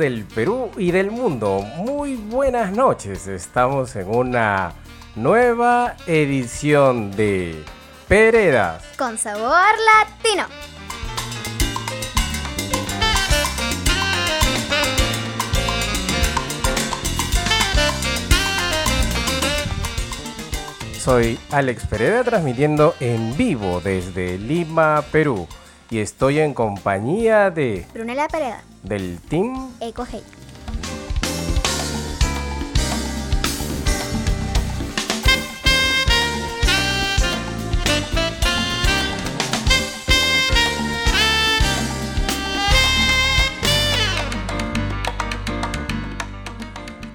Del Perú y del mundo, muy buenas noches. Estamos en una nueva edición de Peredas. Con sabor latino. Soy Alex Pereda transmitiendo en vivo desde Lima, Perú. Y estoy en compañía de Brunela Pereda, del Team Eco Hey.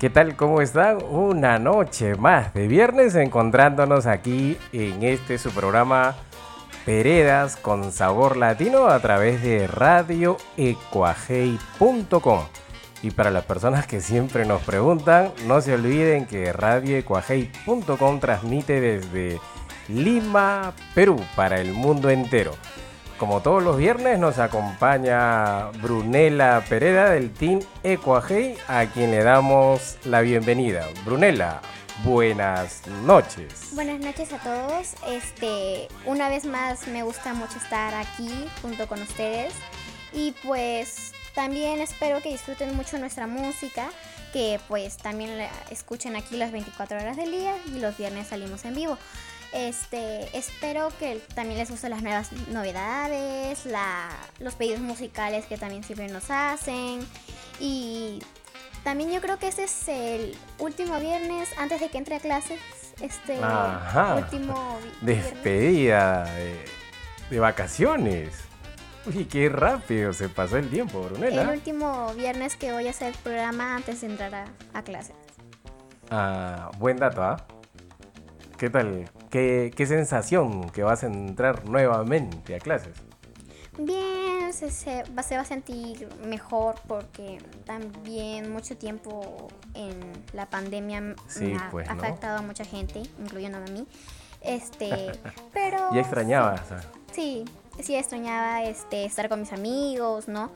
¿Qué tal? ¿Cómo están? Una noche más de viernes encontrándonos aquí en este su programa Peredas con sabor latino a través de radioecuajei.com. Y para las personas que siempre nos preguntan, no se olviden que radioecuajei.com transmite desde Lima, Perú, para el mundo entero. Como todos los viernes nos acompaña Brunela Pereda del Team Ecuajei, a quien le damos la bienvenida. Brunela, buenas noches. Buenas noches a todos. Este, una vez más me gusta mucho estar aquí junto con ustedes y pues también espero que disfruten mucho nuestra música, que pues también la escuchen aquí las 24 horas del día y los viernes salimos en vivo. Este, espero que también les gusten las nuevas novedades, la, los pedidos musicales que también siempre nos hacen y también yo creo que ese es el último viernes antes de que entre a clases. Este Ajá. último vi- viernes. Despedida de, de vacaciones. Uy, qué rápido se pasó el tiempo, El Brunela. último viernes que voy a hacer el programa antes de entrar a, a clases. Ah, buen dato, ¿ah? ¿Qué tal? ¿Qué, ¿Qué sensación que vas a entrar nuevamente a clases? Bien, se, se va, se va a sentir mejor porque también mucho tiempo en la pandemia Sí, ha pues, ¿no? afectado a mucha gente, incluyéndome a mí. Este, pero... Ya extrañabas. Sí, sí extrañaba este, estar con mis amigos, ¿no?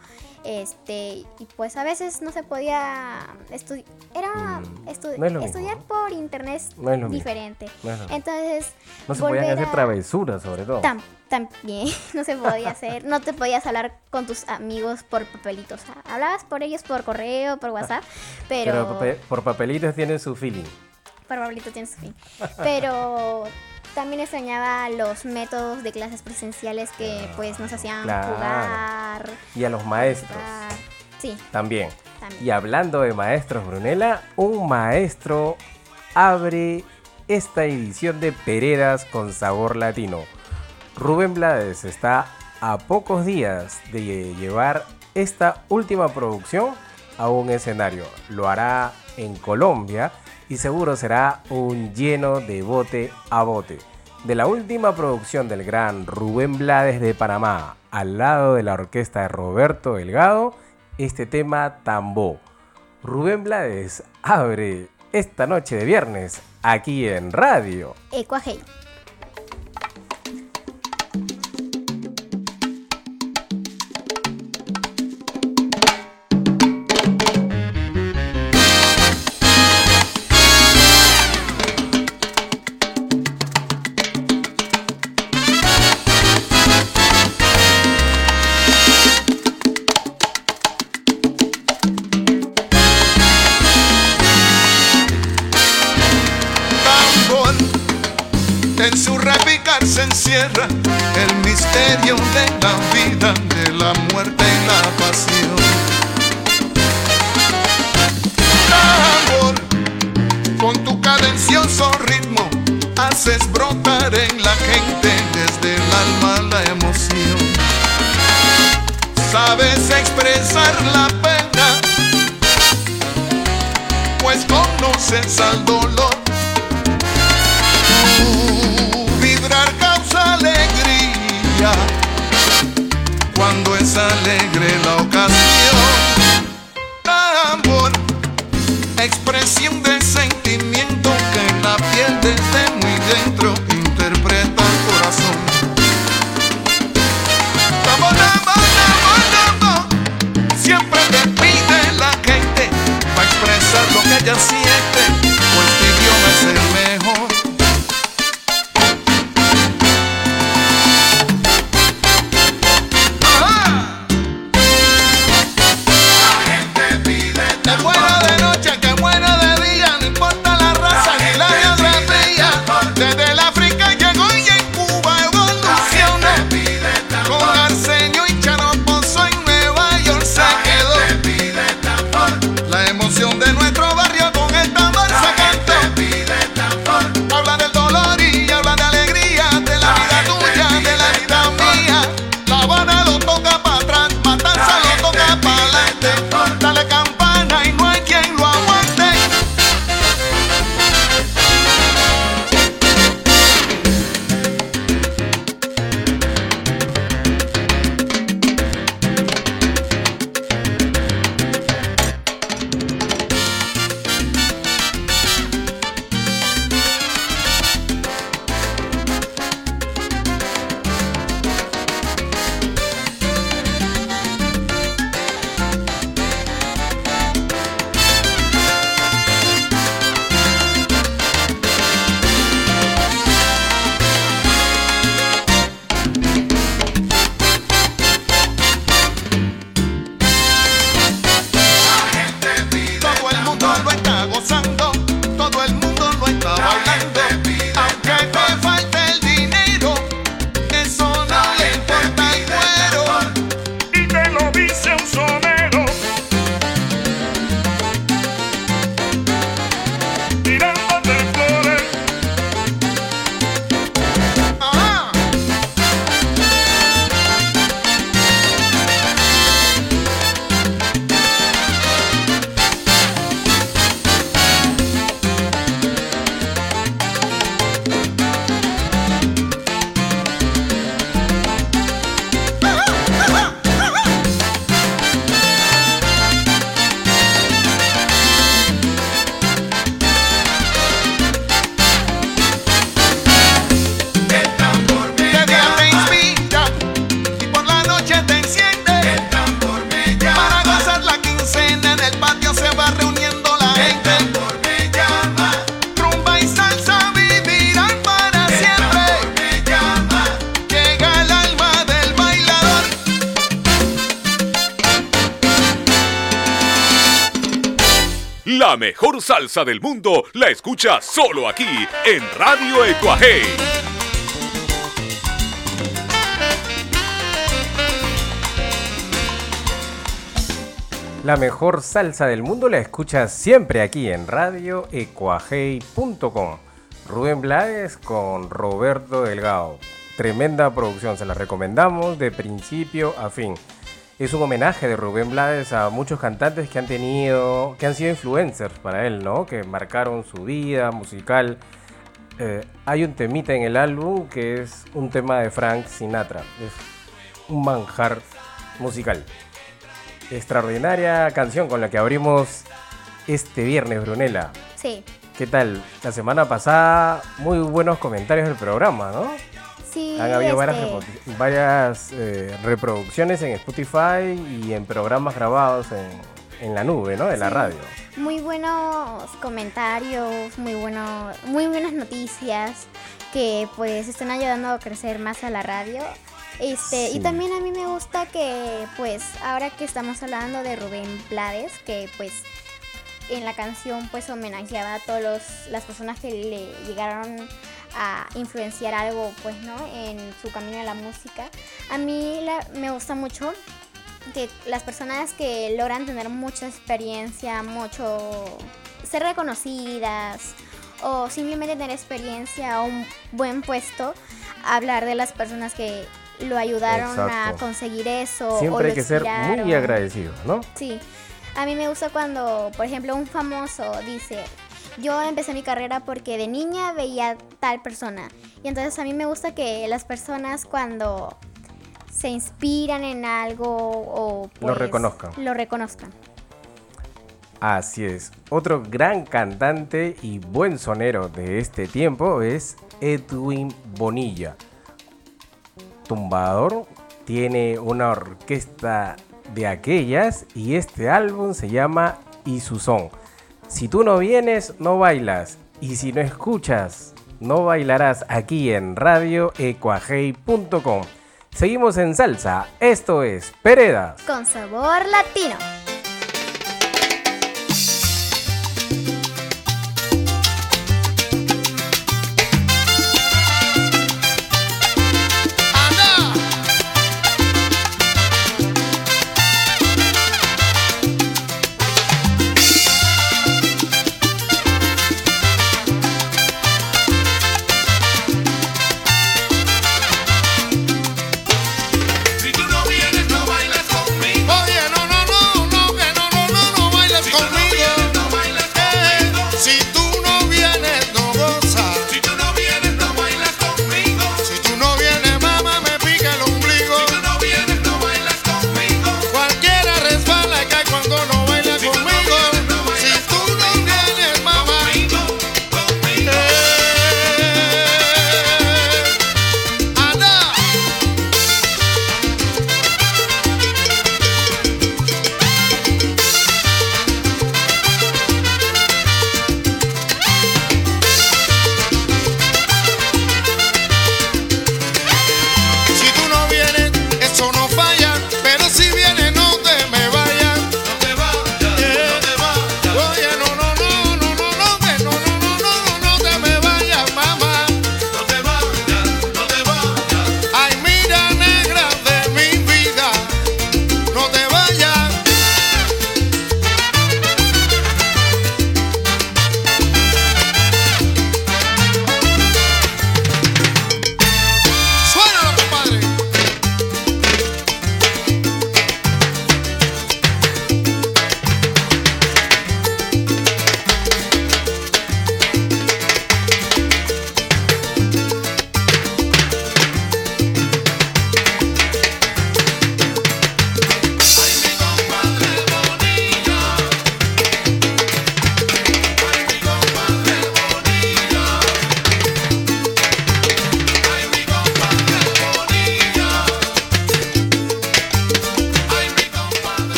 Este, y pues a veces no se podía estudiar, era Mm, estu- no es lo estudiar mismo. por internet No es diferente. No es. Entonces, No se podían hacer travesuras, sobre todo. También no se podía hacer, no te podías hablar con tus amigos por papelitos. Hablabas por ellos por correo, por WhatsApp, pero, Pero por papelitos tienen su feeling. por papelitos tienes fin. Pero también extrañaba los métodos de clases presenciales que pues nos hacían Claro. jugar. Y a los maestros jugar. Sí, también. también. Y hablando de maestros, Brunella, un maestro abre esta edición de Peredas con sabor latino. Rubén Blades está a pocos días de llevar esta última producción a un escenario. Lo hará en Colombia y seguro será un lleno de bote a bote. De la última producción del gran Rubén Blades de Panamá, al lado de la orquesta de Roberto Delgado, este tema Tambó. Rubén Blades abre esta noche de viernes aquí en radio. Ecuajei. La vida, de la muerte y la pasión. Tambor, con tu cadencioso ritmo, haces brotar en la gente desde el alma la emoción. Sabes expresar la pena pues conoces al dolor. Alegre la ocasión. Amor, expresión de salsa del mundo la escucha solo aquí en Radio Ecuaje. La mejor salsa del mundo la escuchas siempre aquí en radioecuajei.com. Rubén Blades con Roberto Delgado. Tremenda producción, se la recomendamos de principio a fin. Es un homenaje de Rubén Blades a muchos cantantes que han tenido, que han sido influencers para él, ¿no? Que marcaron su vida musical. Eh, hay un temita en el álbum que es un tema de Frank Sinatra. Es un manjar musical extraordinaria canción con la que abrimos este viernes, Brunella. Sí. ¿Qué tal? La semana pasada, muy buenos comentarios del programa, ¿no? Sí. Han habido este, varias, varias, eh, reproducciones en Spotify y en programas grabados en, en la nube, ¿no? De la radio. Muy buenos comentarios, muy, bueno, muy buenas noticias que pues están ayudando a crecer más a la radio. Este, Sí. Y también a mí me gusta que pues ahora que estamos hablando de Rubén Blades, que pues en la canción pues homenajeaba a todas las personas que le llegaron a influenciar algo pues no en su camino a la música. A mí la- me gusta mucho que las personas que logran tener mucha experiencia, mucho ser reconocidas o simplemente tener experiencia o un buen puesto, hablar de las personas que lo ayudaron a conseguir eso. o Siempre lo hay que ser muy agradecidos, ¿no? Sí, a mí me gusta cuando, por ejemplo, un famoso dice, yo empecé mi carrera porque de niña veía tal persona. Y entonces a mí me gusta que las personas cuando se inspiran en algo o Lo pues, reconozcan. Lo reconozcan. Así es. Otro gran cantante y buen sonero de este tiempo es Edwin Bonilla. Tumbador, tiene una orquesta de aquellas y este álbum se llama Y su son. Si tú no vienes, no bailas. Y si no escuchas, no bailarás aquí en radioecuajei.com. Seguimos en salsa. Esto es Peredas. Con sabor latino.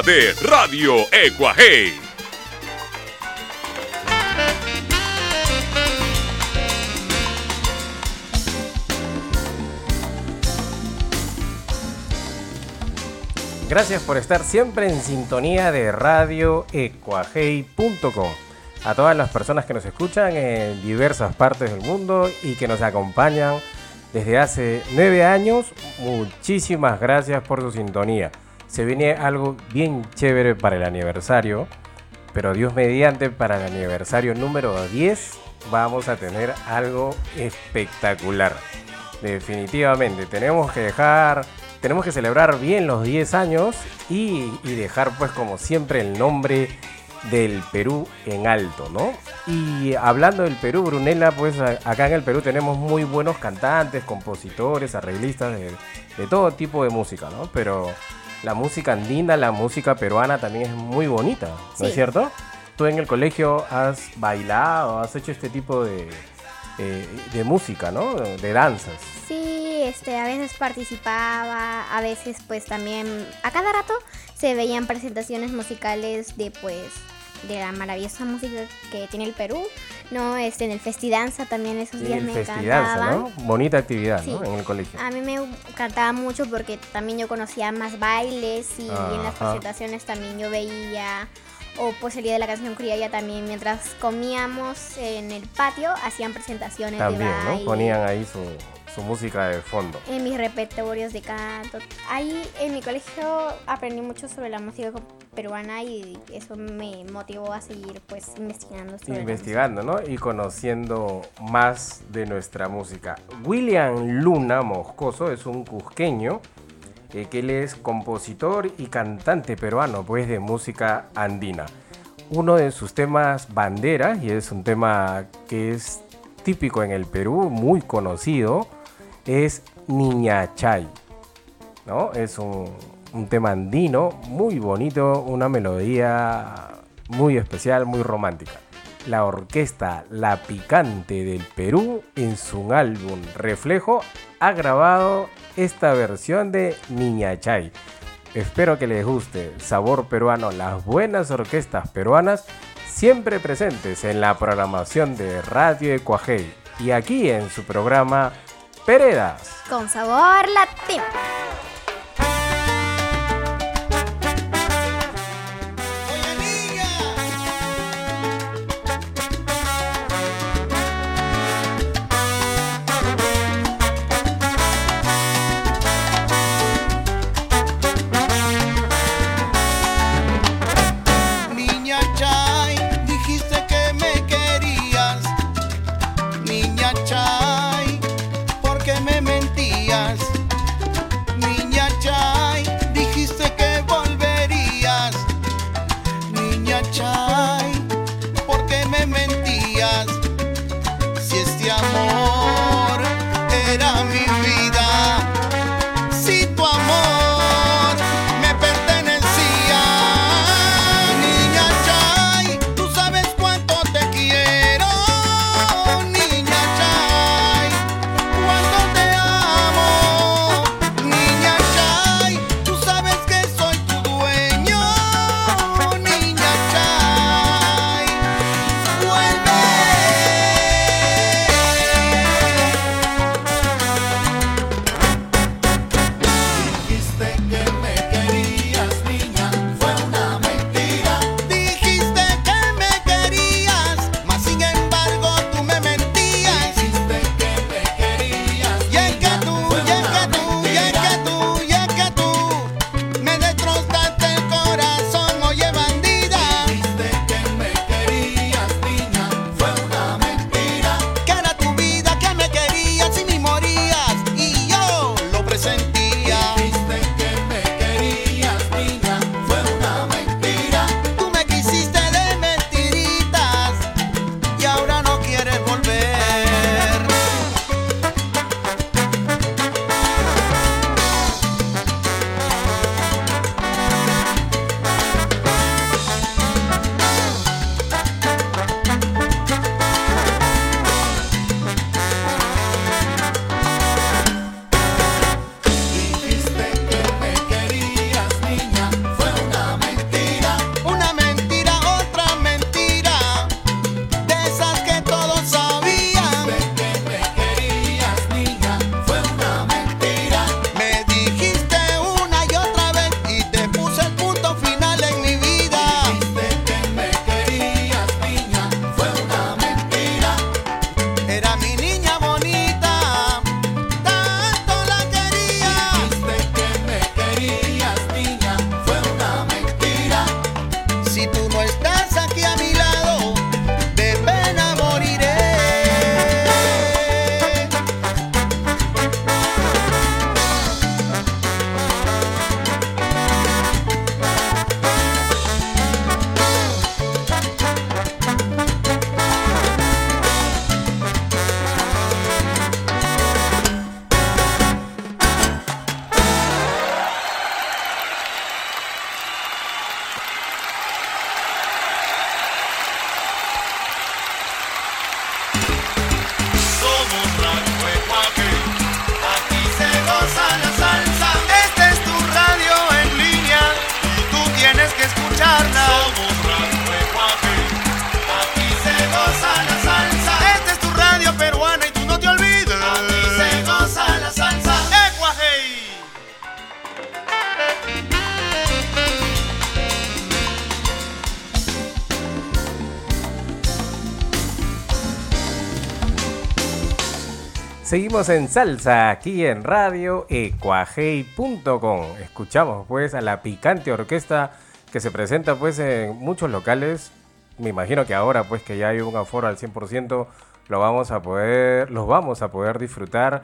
De Radio Ecuaje. Gracias por estar siempre en sintonía de Radio Ecuajei.com a todas las personas que nos escuchan en diversas partes del mundo y que nos acompañan desde hace nueve años. Muchísimas gracias por su sintonía. Se viene algo bien chévere para el aniversario, pero Dios mediante, para el aniversario número 10 vamos a tener algo espectacular. Definitivamente, tenemos que dejar, tenemos que celebrar bien los 10 años y, y dejar pues como siempre el nombre del Perú en alto, ¿no? Y hablando del Perú, Brunella, pues acá en el Perú tenemos muy buenos cantantes, compositores, arreglistas de, todo tipo de música, ¿no? Pero la música andina, la música peruana también es muy bonita, ¿no es cierto? Tú en el colegio has bailado, has hecho este tipo de, eh, de música, ¿no? De danzas. Sí, este, a veces participaba, a veces pues también, a cada rato se veían presentaciones musicales de pues de la maravillosa música que tiene el Perú, ¿no? Este, en el Festidanza también esos días me encantaba. ¿no? Bonita actividad, ¿no? En el colegio. A mí me encantaba mucho porque también yo conocía más bailes y en las presentaciones también yo veía o pues el día de la canción criolla también mientras comíamos en el patio hacían presentaciones también, de baile. ¿no? Ponían ahí su su música de fondo. En mis repertorios de canto. Ahí en mi colegio aprendí mucho sobre la música peruana y eso me motivó a seguir pues investigando. investigando, ¿no? Y conociendo más de nuestra música. William Luna Moscoso es un cusqueño eh, que él es compositor y cantante peruano pues de música andina. Uno de sus temas bandera, y es un tema que es típico en el Perú, muy conocido, es Niña Chay. ¿no? Es un, tema andino muy bonito, una melodía muy especial, muy romántica. La orquesta La Picante del Perú en su álbum Reflejo ha grabado esta versión de Niña Chay. Espero que les guste sabor peruano, las buenas orquestas peruanas siempre presentes en la programación de Radio Ecuajei y aquí en su programa Peredas. Con sabor latino. Seguimos en salsa aquí en radio ecuajei.com. Escuchamos pues a la picante orquesta que se presenta pues en muchos locales. Me imagino que ahora pues que ya hay un aforo al 100% lo vamos a poder, los vamos a poder disfrutar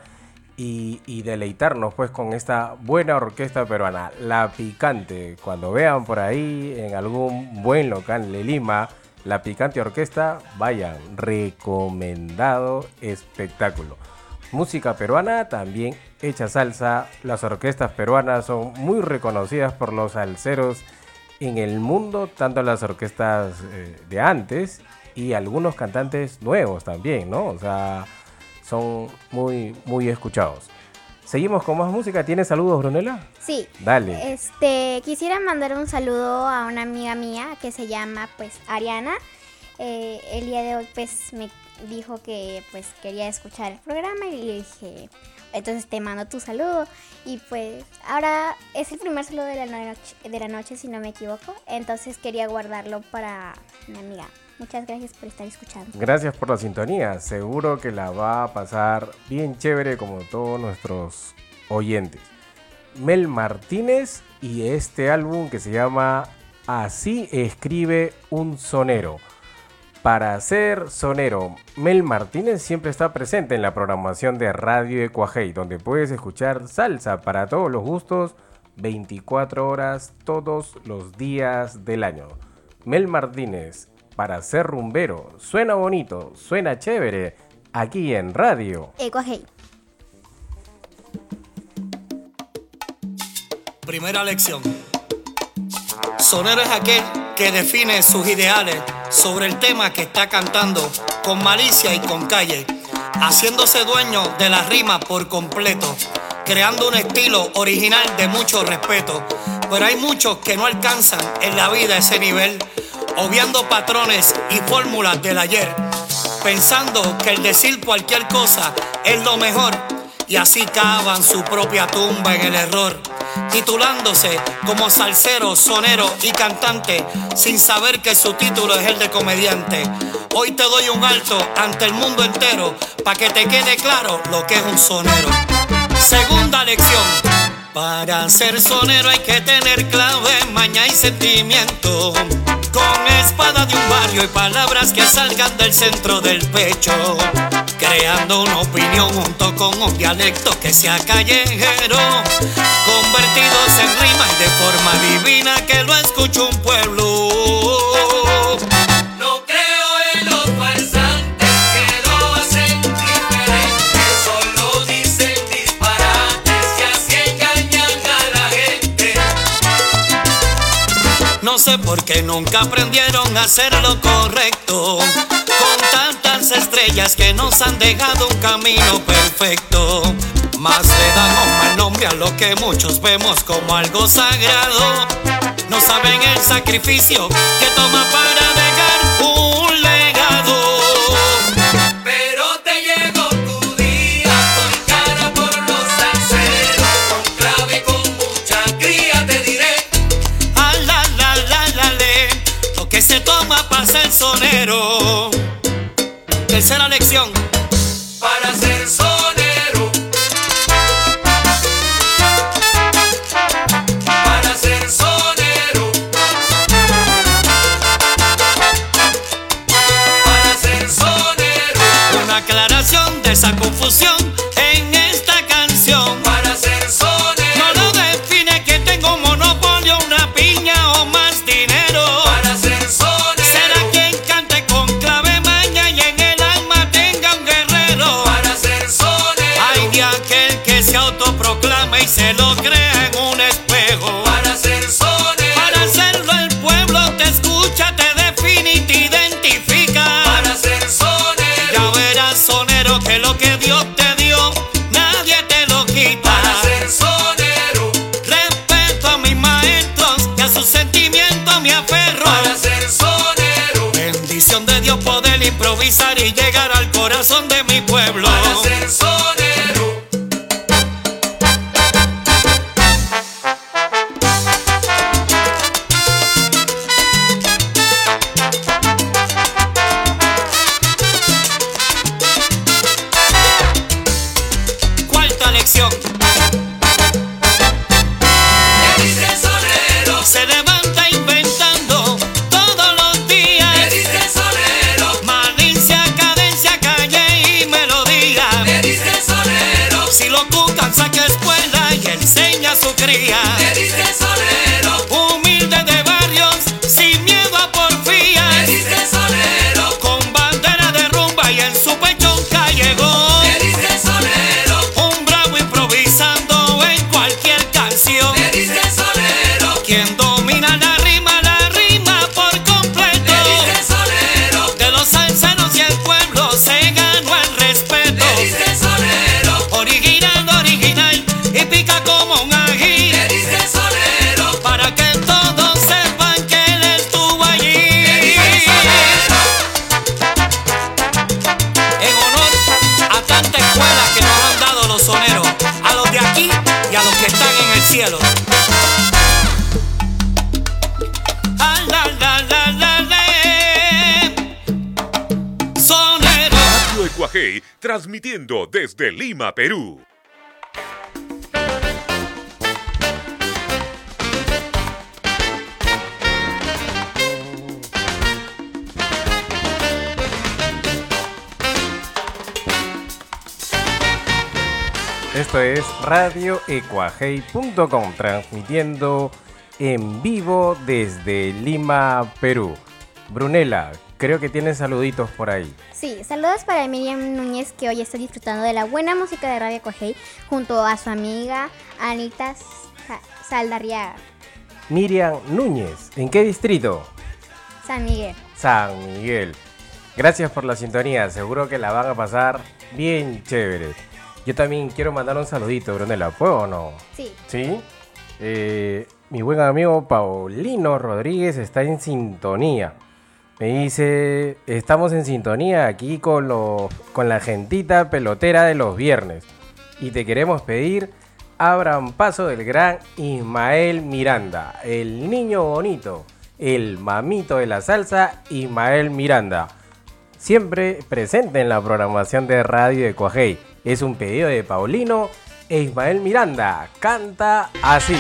y, y, deleitarnos pues con esta buena orquesta peruana, La Picante. Cuando vean por ahí en algún buen local de Lima, La Picante Orquesta, vayan, recomendado espectáculo música peruana, también hecha salsa. Las orquestas peruanas son muy reconocidas por los salseros en el mundo, tanto las orquestas eh, de antes y algunos cantantes nuevos también, ¿no? O sea, son muy, muy escuchados. Seguimos con más música. ¿Tienes saludos, Brunella? Sí. Dale. Este, quisiera mandar un saludo a una amiga mía que se llama, pues, Ariana. Eh, el día de hoy, pues, me dijo que pues quería escuchar el programa y le dije, entonces te mando tu saludo. Y pues ahora es el primer saludo de la, noche, de la noche, si no me equivoco. Entonces quería guardarlo para mi amiga. Muchas gracias por estar escuchando. Gracias por la sintonía. Seguro que la va a pasar bien chévere como todos nuestros oyentes. Mel Martínez y este álbum que se llama Así escribe un sonero. Para ser sonero, Mel Martínez siempre está presente en la programación de Radio Ecuajei, donde puedes escuchar salsa para todos los gustos 24 horas todos los días del año. Mel Martínez, para ser rumbero, suena bonito, suena chévere, aquí en Radio Ecuajei. Primera lección. Sonero es aquel que define sus ideales sobre el tema que está cantando con malicia y con calle, haciéndose dueño de la rima por completo, creando un estilo original de mucho respeto. Pero hay muchos que no alcanzan en la vida ese nivel, obviando patrones y fórmulas del ayer, pensando que el decir cualquier cosa es lo mejor y así cavan su propia tumba en el error titulándose como salsero, sonero y cantante, sin saber que su título es el de comediante. Hoy te doy un alto ante el mundo entero, para que te quede claro lo que es un sonero. Segunda lección. Para ser sonero hay que tener clave, maña y sentimiento. Con espada de un barrio y palabras que salgan del centro del pecho creando una opinión junto con un dialecto que sea callejero, convertidos en rima y de forma divina que lo escuche un pueblo. Sé por qué nunca aprendieron a hacer lo correcto estrellas que nos han dejado un camino perfecto. Más le un mal nombre a lo que muchos vemos como algo sagrado. No saben el sacrificio que toma para dejar un sonero. Tercera lección. Y llegar al corazón de mi pueblo. Transmitiendo desde Lima, Perú. Esto es radioecuajei.com, transmitiendo en vivo desde Lima, Perú. Brunela, creo que tienes saluditos por ahí. Sí, saludos para Miriam Núñez que hoy está disfrutando de la buena música de Radio Coajei junto a su amiga Anita Sa- Saldarriaga, Miriam Núñez, ¿en qué distrito? San Miguel. San Miguel. Gracias por la sintonía, seguro que la van a pasar bien chévere. Yo también quiero mandar un saludito, Brunela, ¿puedo o no? Sí, ¿Sí? Eh, mi buen amigo Paulino Rodríguez está en sintonía. Me dice, estamos en sintonía aquí con, con la gentita pelotera de los viernes. Y te queremos pedir, abran paso del gran Ismael Miranda, el niño bonito, el mamito de la salsa, Ismael Miranda. Siempre presente en la programación de Radio de Coajei. Es un pedido de Paulino e Ismael Miranda. Canta así.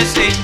El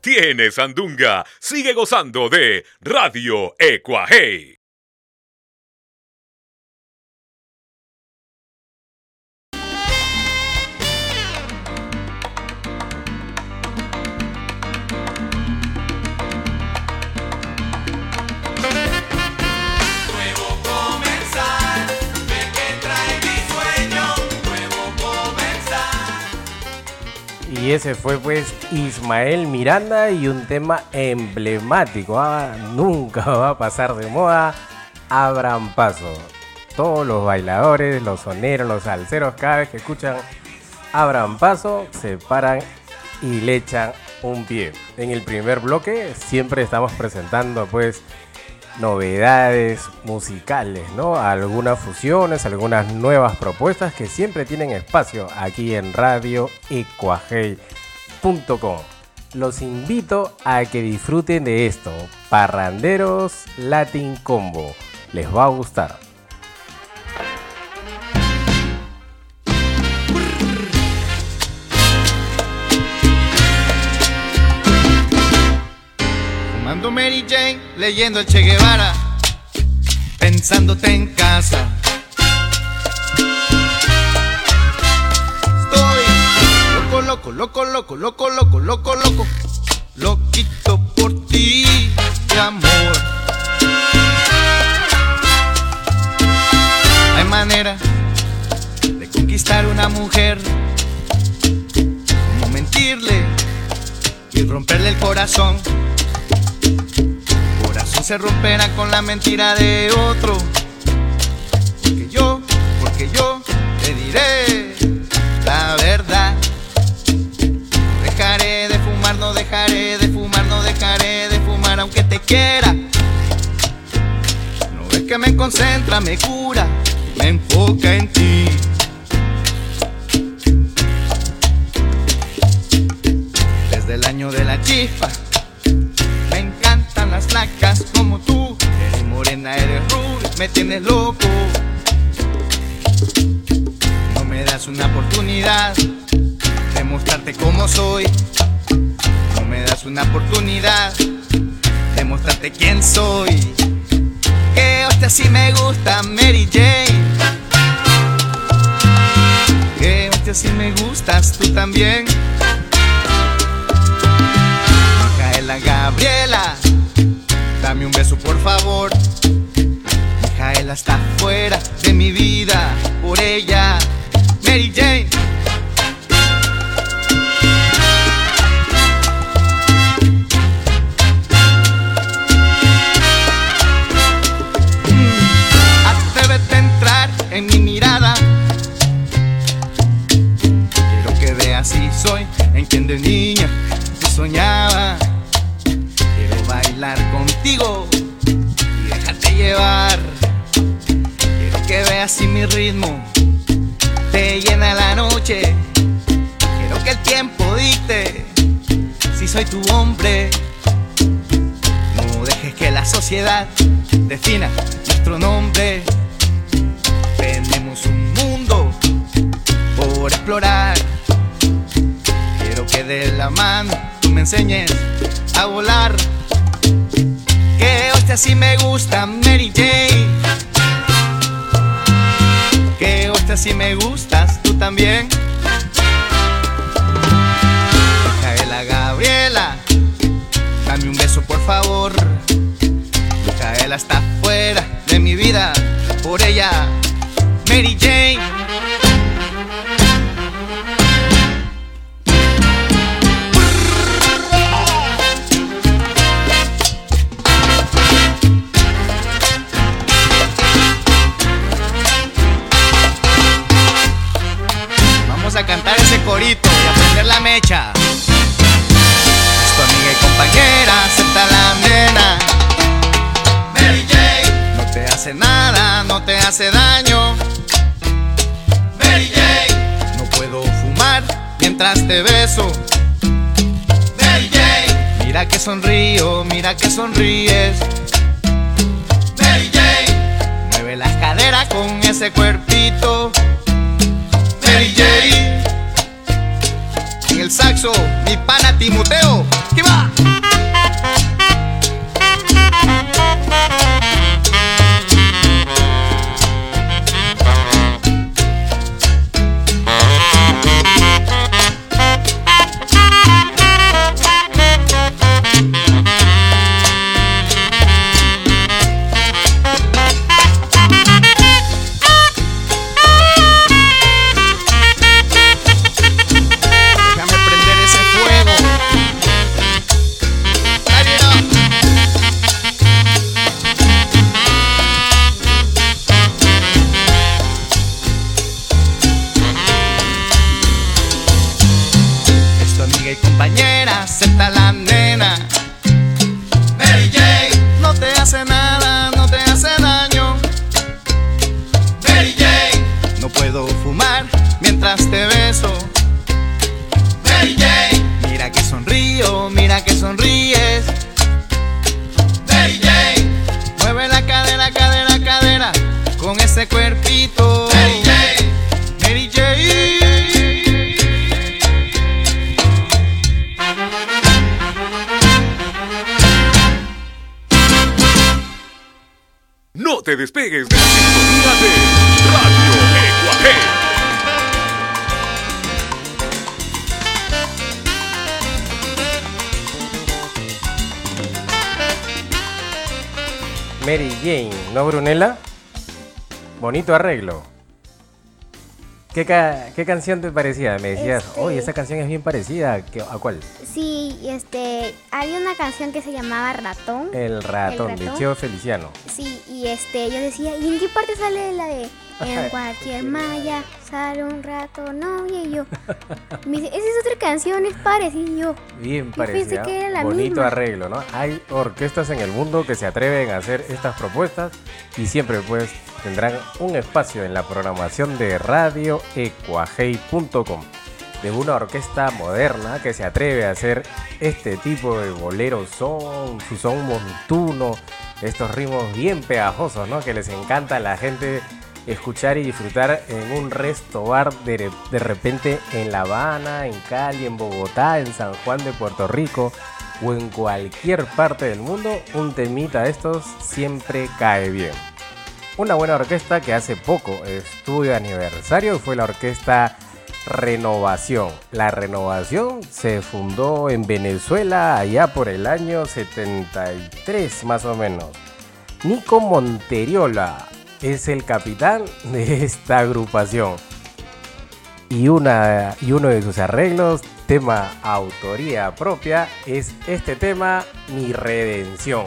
tiene sandunga. Sigue gozando de Radio Ecuaje. Y ese fue pues Ismael Miranda y un tema emblemático, ah, nunca va a pasar de moda, abran paso. Todos los bailadores, los soneros, los salseros, cada vez que escuchan abran paso, se paran y le echan un pie. En el primer bloque siempre estamos presentando pues novedades musicales, ¿no? Algunas fusiones, algunas nuevas propuestas que siempre tienen espacio aquí en Radio. Los invito a que disfruten de esto, Parranderos Latin Combo. Les va a gustar. Mary Jane, leyendo el Che Guevara, pensándote en casa. Estoy loco, loco, loco, loco, loco, loco, loco, loco, loquito por ti, de amor. Hay manera de conquistar una mujer, como mentirle y romperle el corazón corazón se romperá con la mentira de otro. Porque yo, porque yo te diré la verdad. No dejaré de fumar, no dejaré de fumar, no dejaré de fumar aunque te quiera. No ves que me concentra, me cura, me enfoca en ti. Desde el año de la chifa me encantan las flacas como tú. Eres morena, eres rubia, me tienes loco. No me das una oportunidad de mostrarte cómo soy. No me das una oportunidad de mostrarte quién soy. Que hostia si me gusta Mary Jane. Que hostia si me gustas tú también. Micaela Gabriela, dame un beso por favor. Micaela está fuera de mi vida, por ella, Mary Jane. Mm, Atrévete a entrar en mi mirada. Quiero que veas si soy en quien de niña soñaba. Bailar contigo y dejarte llevar. Quiero que veas si mi ritmo te llena la noche. Quiero que el tiempo dicte si soy tu hombre. No dejes que la sociedad defina nuestro nombre. Tenemos un mundo por explorar. Quiero que de la mano tú me enseñes a volar. Que hostia si me gusta Mary Jane. Que hostia si me gustas tú también. Micaela Gabriela, dame un beso por favor. Micaela está fuera de mi vida, por ella, Mary Jane. Mecha. Es tu amiga y compañera, acepta la nena. Mary Jane. No te hace nada, no te hace daño. Mary Jane. No puedo fumar mientras te beso. Mary Jane. Mira que sonrío, mira que sonríes. Mary Jane. Mueve las caderas con ese cuerpito. Mary Jane. El saxo, mi pana Timoteo. ¿Qué va? Mary Jane, Mary Jane. No te despegues de la sintonía de Radio Ecuaje. Mary Jane, ¿no, Brunella? Bonito arreglo. ¿Qué, ca- qué canción te parecía? Me decías, Este- oye, esa canción es bien parecida. ¿Qué- ¿A cuál? Sí, este, había una canción que se llamaba Ratón. El ratón, de ratón. Cheo Feliciano. Sí, y este, yo decía, ¿y en qué parte sale la de en cualquier malla sale un rato novia? Y yo, me dice, esa es otra canción, es parecida. Bien parecida. que era la Bonito misma. arreglo, ¿no? Hay orquestas en el mundo que se atreven a hacer estas propuestas y siempre pues tendrán un espacio en la programación de radioecuajei.com de una orquesta moderna que se atreve a hacer este tipo de boleros son, su son montuno, estos ritmos bien pegajosos, ¿no? Que les encanta a la gente escuchar y disfrutar en un resto bar de, de repente en La Habana, en Cali, en Bogotá, en San Juan de Puerto Rico o en cualquier parte del mundo, un temita de estos siempre cae bien. Una buena orquesta que hace poco estuvo de aniversario fue la orquesta Renovación. La Renovación se fundó en Venezuela allá por el año 73 más o menos. Nico Monteriola es el capitán de esta agrupación. Y, una, y uno de sus arreglos, tema autoría propia, es este tema, Mi Redención.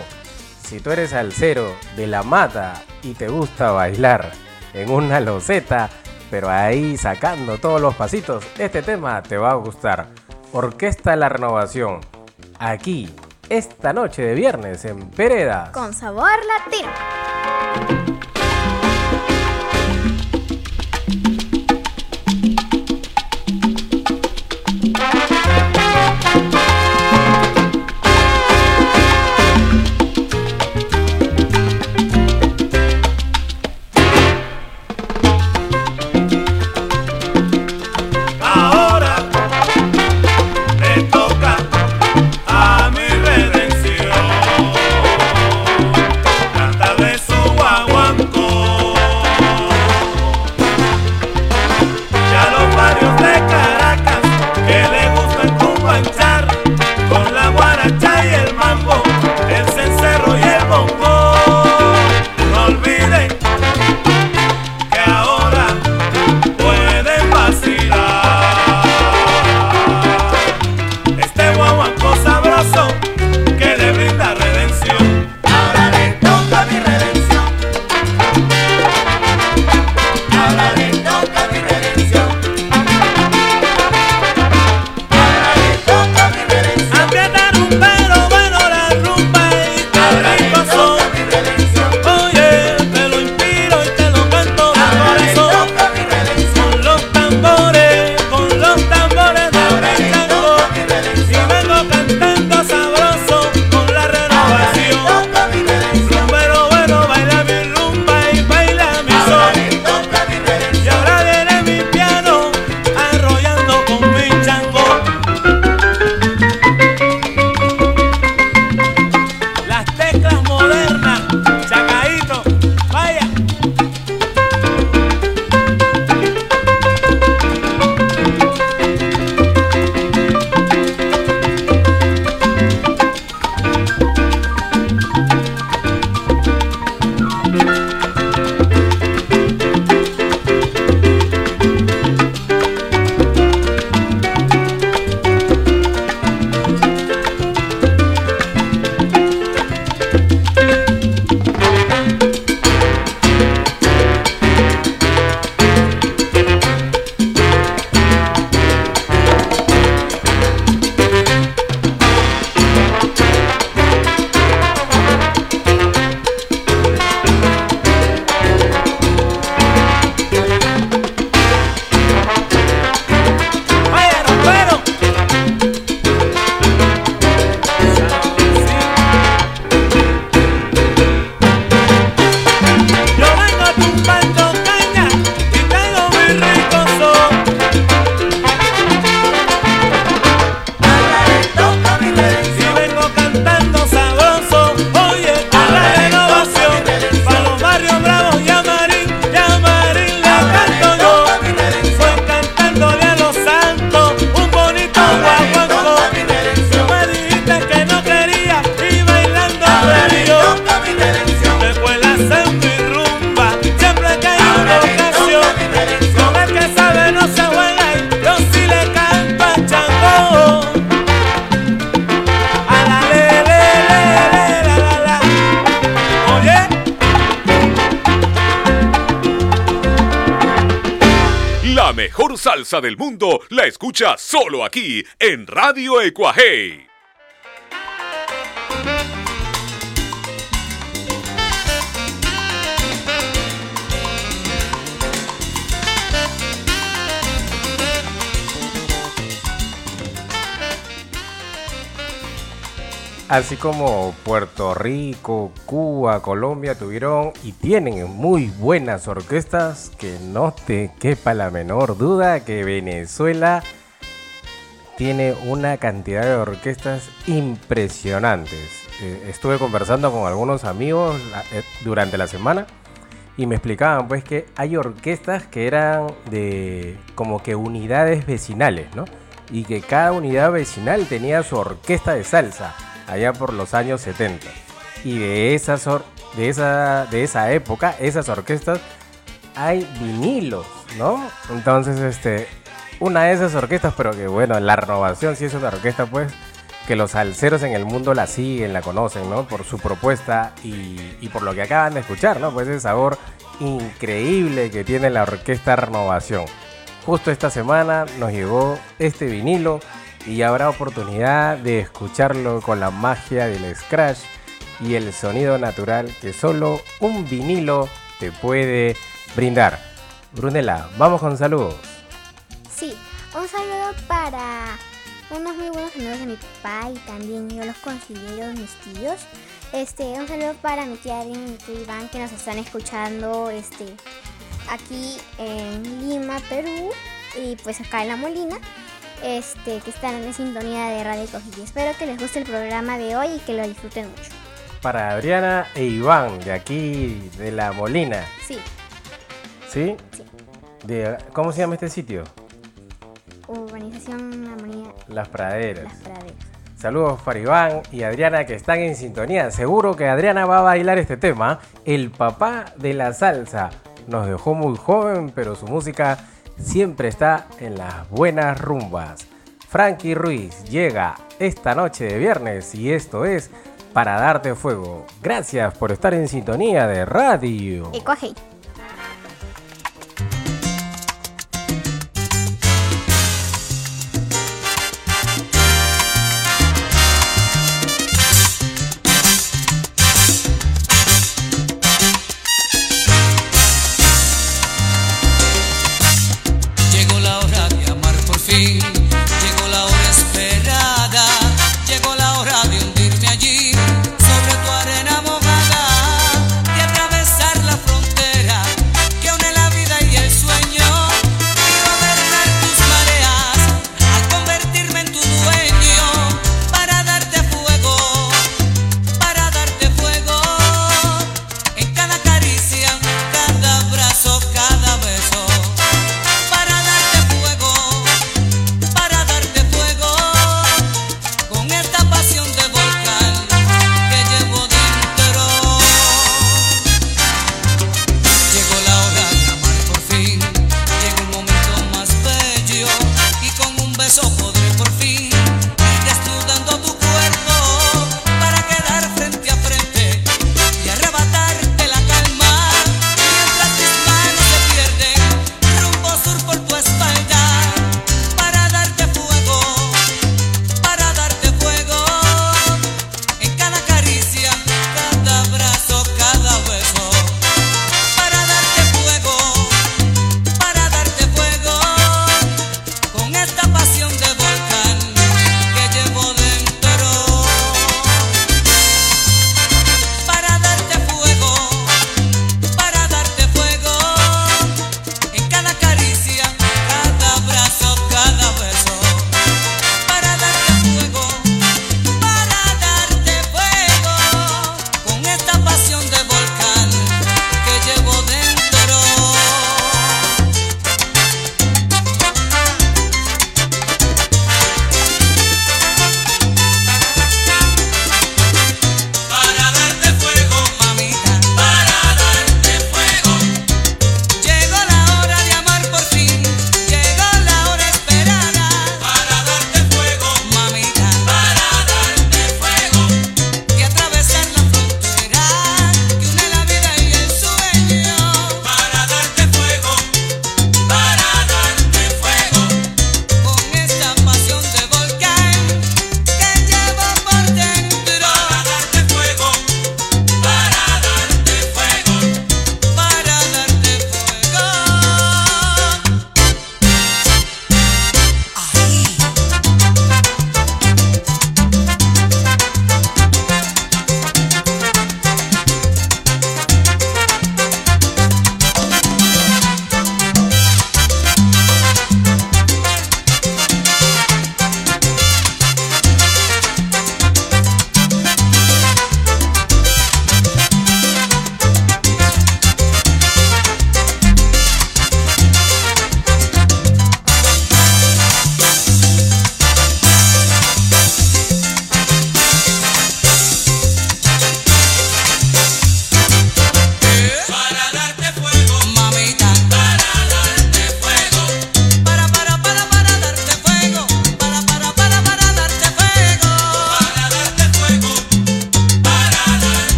Si tú eres alcero de la mata y te gusta bailar en una loseta, pero ahí sacando todos los pasitos, este tema te va a gustar. Orquesta La Renovación, aquí, esta noche de viernes en Peredas. con sabor latino. Solo aquí en Radio Ecuajei. Así como Puerto Rico, Cuba, Colombia tuvieron y tienen muy buenas orquestas, que no te quepa la menor duda que Venezuela tiene una cantidad de orquestas impresionantes. Eh, estuve conversando con algunos amigos eh, durante la semana y me explicaban pues que hay orquestas que eran de como que unidades vecinales, ¿no? Y que cada unidad vecinal tenía su orquesta de salsa allá por los años 70. Y de esas de esa de esa época, esas orquestas hay vinilos, ¿no? Entonces, este una de esas orquestas, pero que bueno, la renovación sí es una orquesta pues que los salseros en el mundo la siguen, la conocen, ¿no? Por su propuesta y, por lo que acaban de escuchar, ¿no? Pues ese sabor increíble que tiene la orquesta Renovación. Justo esta semana nos llegó este vinilo y habrá oportunidad de escucharlo con la magia del scratch y el sonido natural que solo un vinilo te puede brindar. Brunella, vamos con saludos. Un saludo para unos muy buenos amigos de mi papá y también yo los considero mis tíos. Este, un saludo para mi tía Adriana y mi tío Iván que nos están escuchando este, aquí en Lima, Perú y pues acá en La Molina. Este, que están en sintonía de Radio Cojilla. Espero que les guste el programa de hoy y que lo disfruten mucho. Para Adriana e Iván, de aquí, de La Molina. Sí, ¿Sí? Sí. De, ¿Cómo se llama este sitio? Urbanización La Molina, Las Praderas. Las Praderas. Saludos para Iván y Adriana que están en sintonía. Seguro que Adriana va a bailar este tema. El papá de la salsa. Nos dejó muy joven, pero su música siempre está en las buenas rumbas. Frankie Ruiz llega esta noche de viernes y esto es para darte fuego. Gracias por estar en sintonía de radio.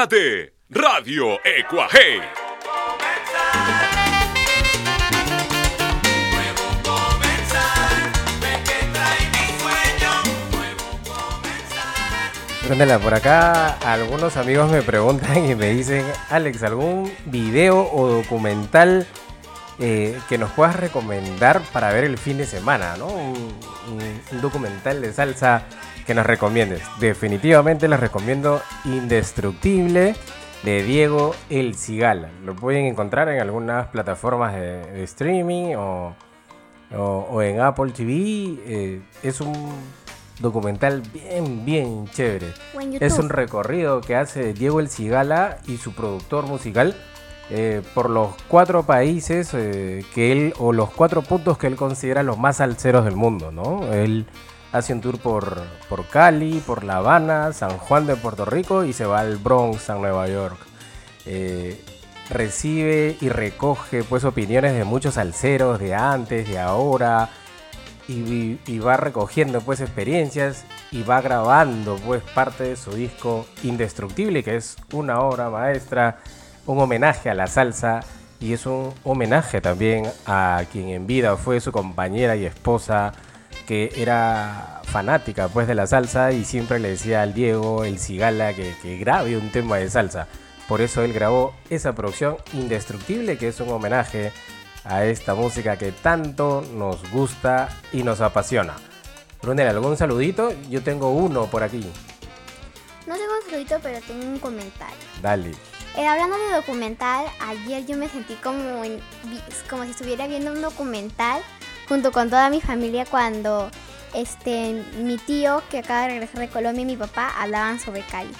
Sintonía de Radio Ecuaje. Por acá algunos amigos me preguntan y me dicen, Alex, ¿algún video o documental eh, que nos puedas recomendar para ver el fin de semana? ¿no? Un documental de salsa que nos recomiendes. Definitivamente les recomiendo Indestructible de Diego El Cigala. Lo pueden encontrar en algunas plataformas de, de streaming o, o- o en Apple TV. eh, es un documental bien, bien chévere. Es un recorrido que hace Diego El Cigala y su productor musical eh, por los cuatro países eh, que él, o los cuatro puntos que él considera los más salseros del mundo, ¿no? Él hace un tour por, por Cali, por La Habana, San Juan de Puerto Rico y se va al Bronx, a Nueva York. Eh, recibe y recoge pues opiniones de muchos salseros de antes, de ahora, y, y va recogiendo pues experiencias y va grabando pues parte de su disco Indestructible, que es una obra maestra, un homenaje a la salsa y es un homenaje también a quien en vida fue su compañera y esposa que era fanática pues de la salsa y siempre le decía al Diego, el Cigala, que, que grabe un tema de salsa. Por eso él grabó esa producción Indestructible, que es un homenaje a esta música que tanto nos gusta y nos apasiona. Brunel, ¿algún saludito? Yo tengo uno por aquí. No tengo un saludito, pero tengo un comentario. Dale. Eh, hablando de documental, ayer yo me sentí como, en- como si estuviera viendo un documental junto con toda mi familia cuando este, mi tío que acaba de regresar de Colombia y mi papá hablaban sobre Cali.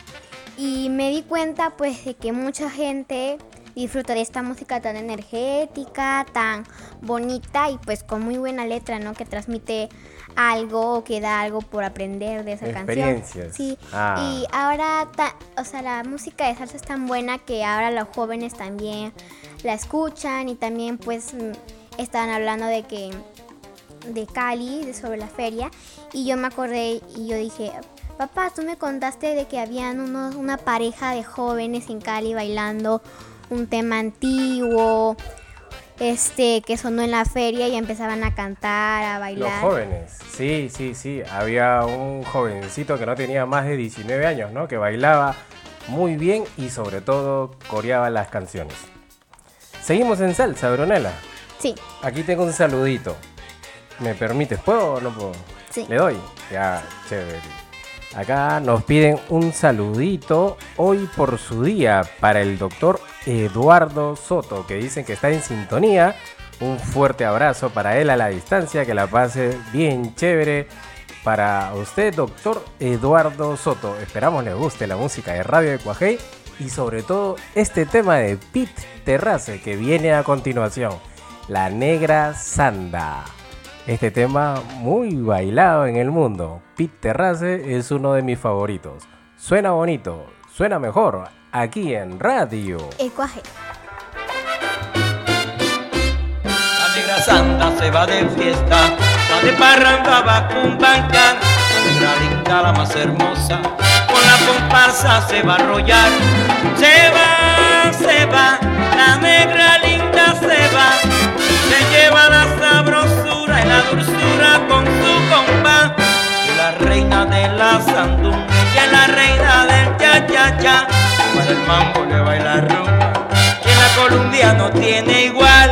Y me di cuenta pues de que mucha gente disfruta de esta música tan energética, tan bonita y pues con muy buena letra, ¿no? Que transmite algo o que da algo por aprender de esa canción. Experiencias. Sí. Ah. Y ahora, ta- o sea, la música de salsa es tan buena que ahora los jóvenes también la escuchan y también pues mm, estaban hablando de que de Cali, de sobre la feria y yo me acordé y yo dije, papá, tú me contaste de que habían unos, una pareja de jóvenes en Cali bailando un tema antiguo, este, que sonó en la feria y empezaban a cantar, a Los bailar. jóvenes, sí, sí, sí. Había un jovencito que no tenía más de 19 años, ¿no? Que bailaba muy bien y sobre todo coreaba las canciones. Seguimos en salsa, Brunella. Sí, Aquí tengo un saludito. ¿Me permites? ¿Puedo o no puedo? Sí. ¿Le doy? Ya, chévere. Acá nos piden un saludito hoy por su día para el doctor Eduardo Soto, que dicen que está en sintonía. Un fuerte abrazo para él a la distancia, que la pase bien chévere. Para usted, doctor Eduardo Soto, esperamos le guste la música de Radio de Cuajé y sobre todo este tema de Pete Terrace que viene a continuación, La Negra Sanda. Este tema muy bailado en el mundo. Pete Terrace es uno de mis favoritos. Suena bonito, suena mejor aquí en radio. Ecuaje. La negra santa se va de fiesta, va de parranda, va con banca. La negra linda, la más hermosa, con la comparsa se va a arrollar. Se va, se va, la negra linda se va. Se lleva la sabrosura y la dulzura con su compa. Y la reina de la sandunga, es la reina del cha cha cha. Para el mambo le baila rumba, que la Colombia no tiene igual.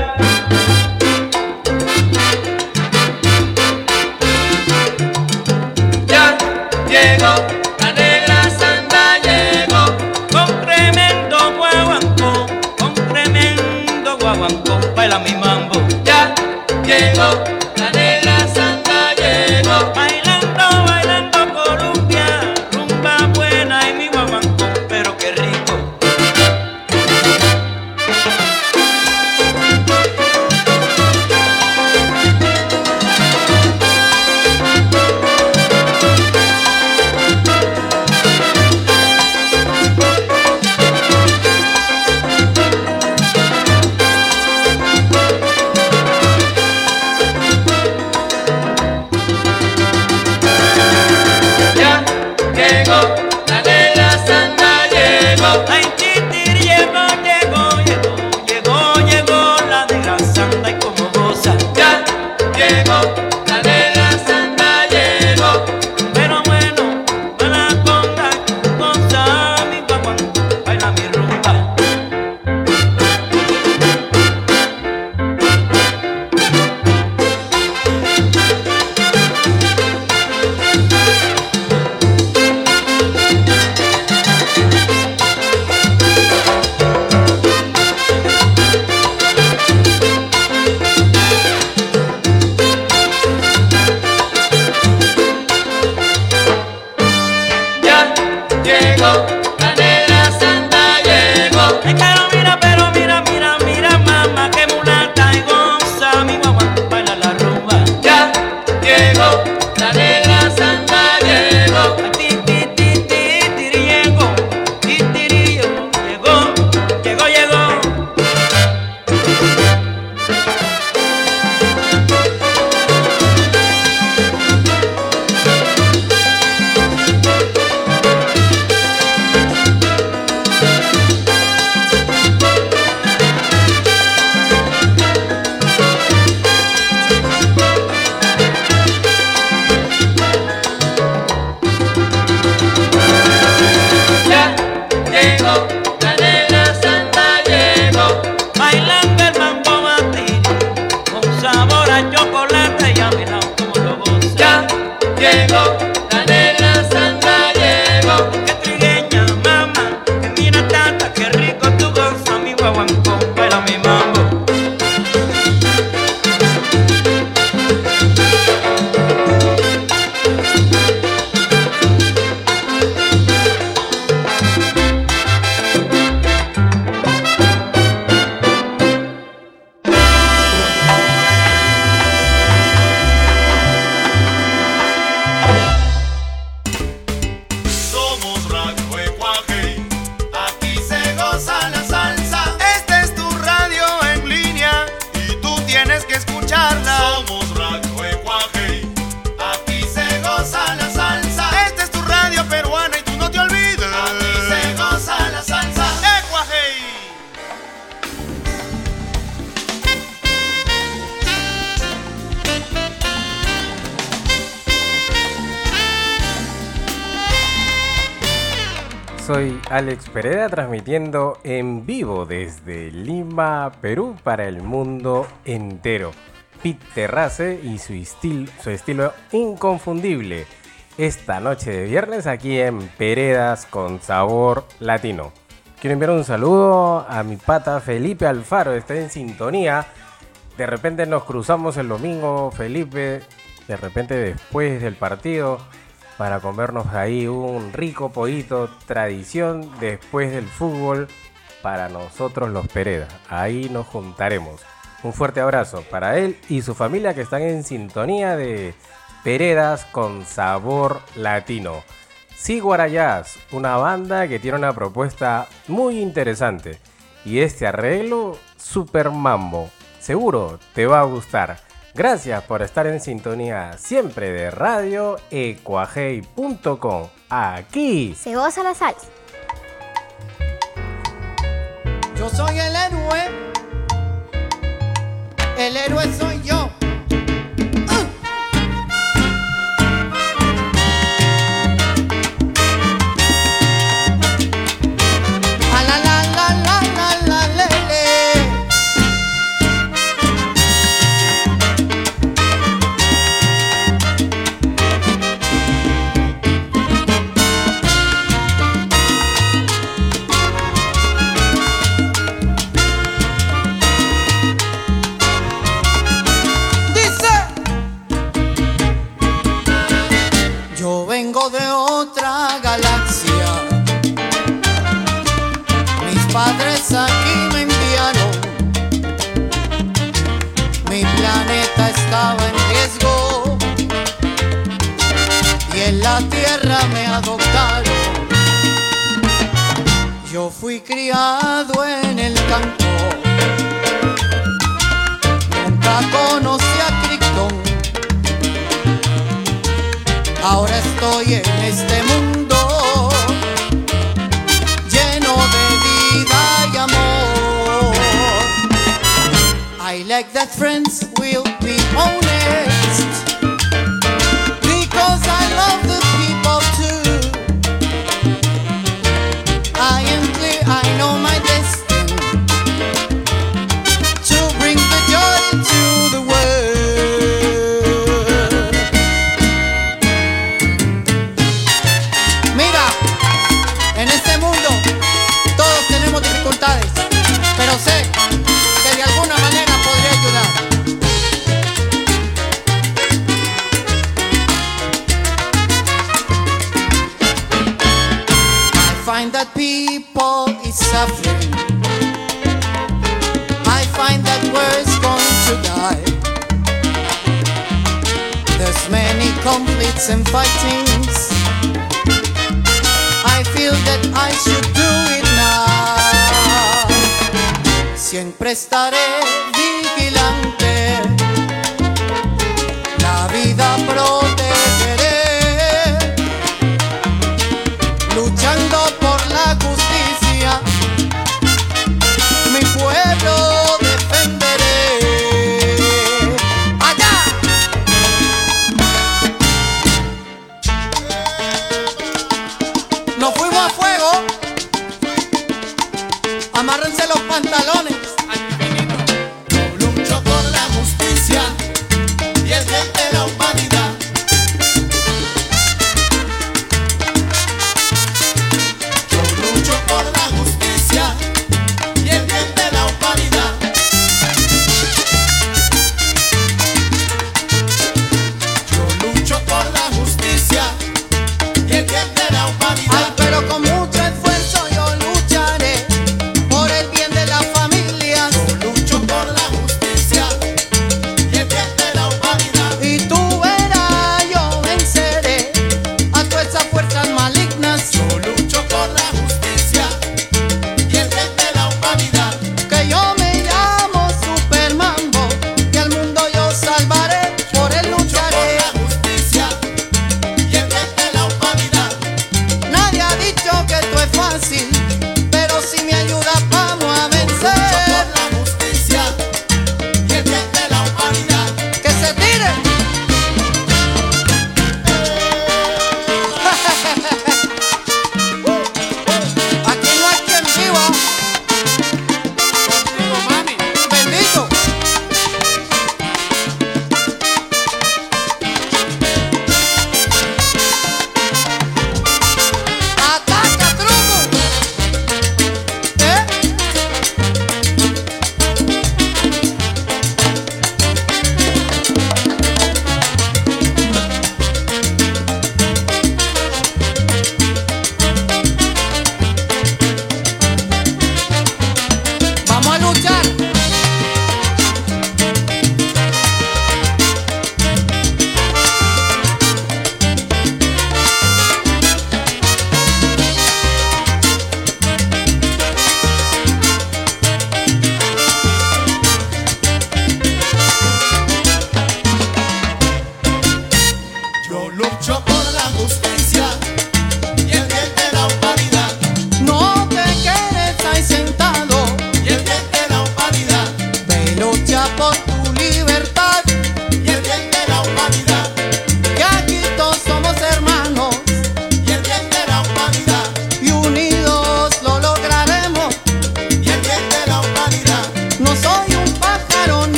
Perú para el mundo entero. Pete Terrace y su, estil- su estilo inconfundible. Esta noche de viernes aquí en Peredas con sabor latino. Quiero enviar un saludo a mi pata Felipe Alfaro, está en sintonía. De repente nos cruzamos el domingo, Felipe, de repente después del partido, para comernos ahí un rico pollito, tradición después del fútbol para nosotros los Peredas. Ahí nos juntaremos. Un fuerte abrazo para él y su familia que están en sintonía de Peredas con sabor latino. Siguarayas, una banda que tiene una propuesta muy interesante. Y este arreglo, Super Mambo. Seguro te va a gustar. Gracias por estar en sintonía siempre de radio ecuajei.com. Aquí Se goza la salsa. Yo soy el héroe. El héroe soy yo. la tierra me adoptaron. Yo fui criado en el campo, nunca conocí a Cricton. Ahora estoy en este mundo lleno de vida y amor. I like that friends.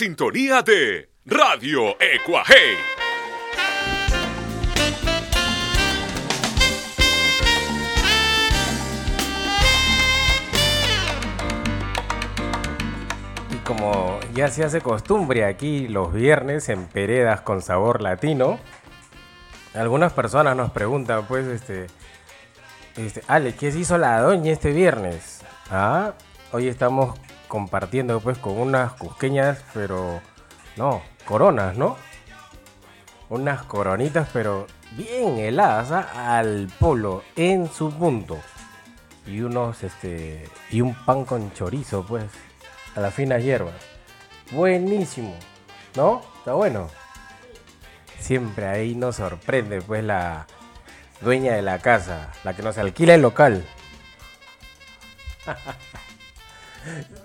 sintonía de Radio Ecuaje. Y como ya se hace costumbre aquí los viernes en Peredas con sabor latino, algunas personas nos preguntan, pues, este, este, Ale, ¿qué se hizo la doña este viernes? Ah, hoy estamos compartiendo, pues, con unas cusqueñas, pero no, coronas, ¿no? Unas coronitas, pero bien heladas, ¿ah? al polo, en su punto. Y unos, este, y un pan con chorizo, pues, a las finas hierbas. Buenísimo, ¿no? Está bueno. Siempre ahí nos sorprende, pues, la dueña de la casa, la que nos alquila el local.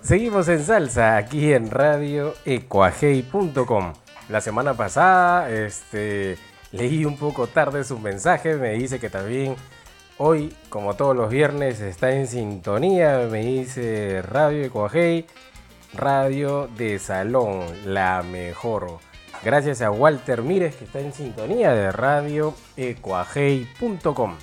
Seguimos en salsa aquí en radio ecuajei.com. La semana pasada este, leí un poco tarde su mensaje, me dice que también hoy, como todos los viernes, está en sintonía, me dice Radio Ecuajei, radio de salón, la mejor. Gracias a Walter Mírez que está en sintonía de radio ecuajei.com.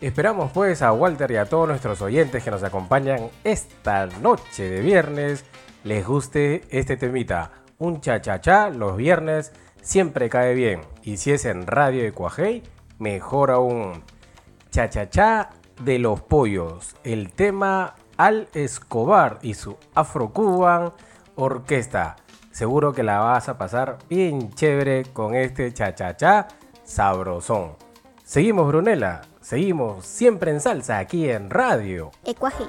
Esperamos pues a Walter y a todos nuestros oyentes que nos acompañan esta noche de viernes les guste este temita. Un cha-cha-cha los viernes siempre cae bien. Y si es en Radio de mejor aún. Cha-cha-cha de los pollos. El tema Al Escobar y su Afro-Cuban Orquesta. Seguro que la vas a pasar bien chévere con este cha-cha-cha sabrosón. Seguimos, Brunella. Seguimos siempre en salsa aquí en radio. Ecuaje.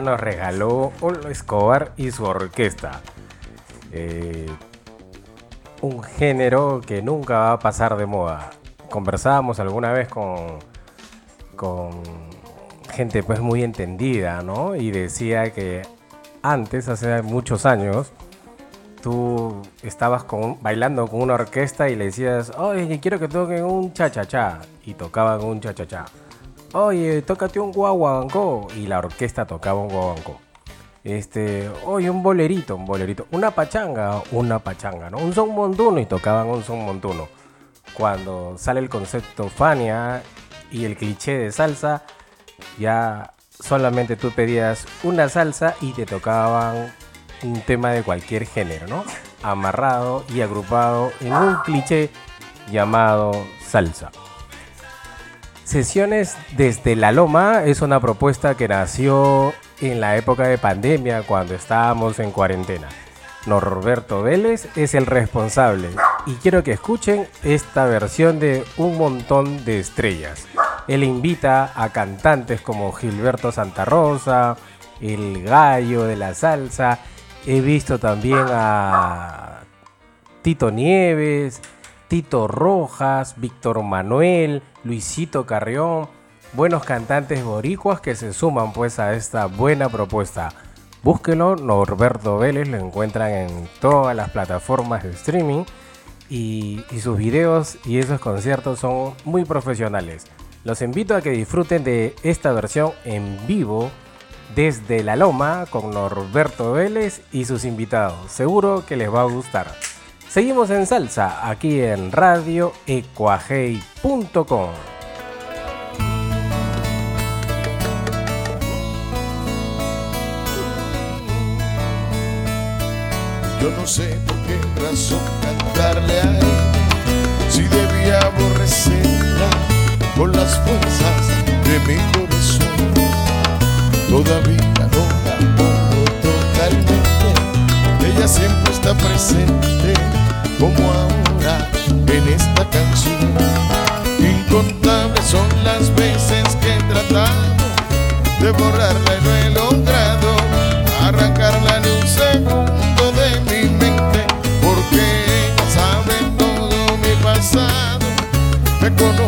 Nos regaló Olo Escobar y su orquesta. Eh, un género que nunca va a pasar de moda. Conversábamos alguna vez con, con gente pues muy entendida, ¿no? Y decía que antes, hace muchos años, tú estabas bailando con una orquesta y le decías, oye, quiero que toquen un cha-cha-cha. Y tocaban un cha-cha-cha. Oye, tócate un guaguancó. Y la orquesta tocaba un guaguancó. Este, oye, un bolerito, un bolerito. Una pachanga, una pachanga, ¿no? Un son montuno y tocaban un son montuno. Cuando sale el concepto Fania y el cliché de salsa, ya solamente tú pedías una salsa y te tocaban un tema de cualquier género, ¿no? Amarrado y agrupado en un cliché llamado salsa. Sesiones desde la Loma es una propuesta que nació en la época de pandemia cuando estábamos en cuarentena. Norberto Vélez es el responsable y quiero que escuchen esta versión de Un montón de estrellas. Él invita a cantantes como Gilberto Santa Rosa, El Gallo de la Salsa. He visto también a Tito Nieves, Tito Rojas, Víctor Manuel, Luisito Carrión. Buenos cantantes boricuas que se suman pues a esta buena propuesta. Búsquelo, Norberto Vélez, lo encuentran en todas las plataformas de streaming y, y sus videos y esos conciertos son muy profesionales. Los invito a que disfruten de esta versión en vivo desde la Loma con Norberto Vélez y sus invitados. Seguro que les va a gustar. Seguimos en salsa aquí en Radio radioecuajei.com. Yo no sé por qué razón cantarle a él si debía aborrecerla con las fuerzas de mi corazón. Todavía no la totalmente, ella siempre está presente como ahora en esta canción. Incontables son las veces que he tratado de borrarla y no he logrado arrancarla en un segundo de mi mente porque ella sabe todo mi pasado me conoce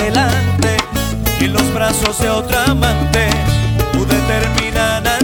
los brazos de otra amante pude terminar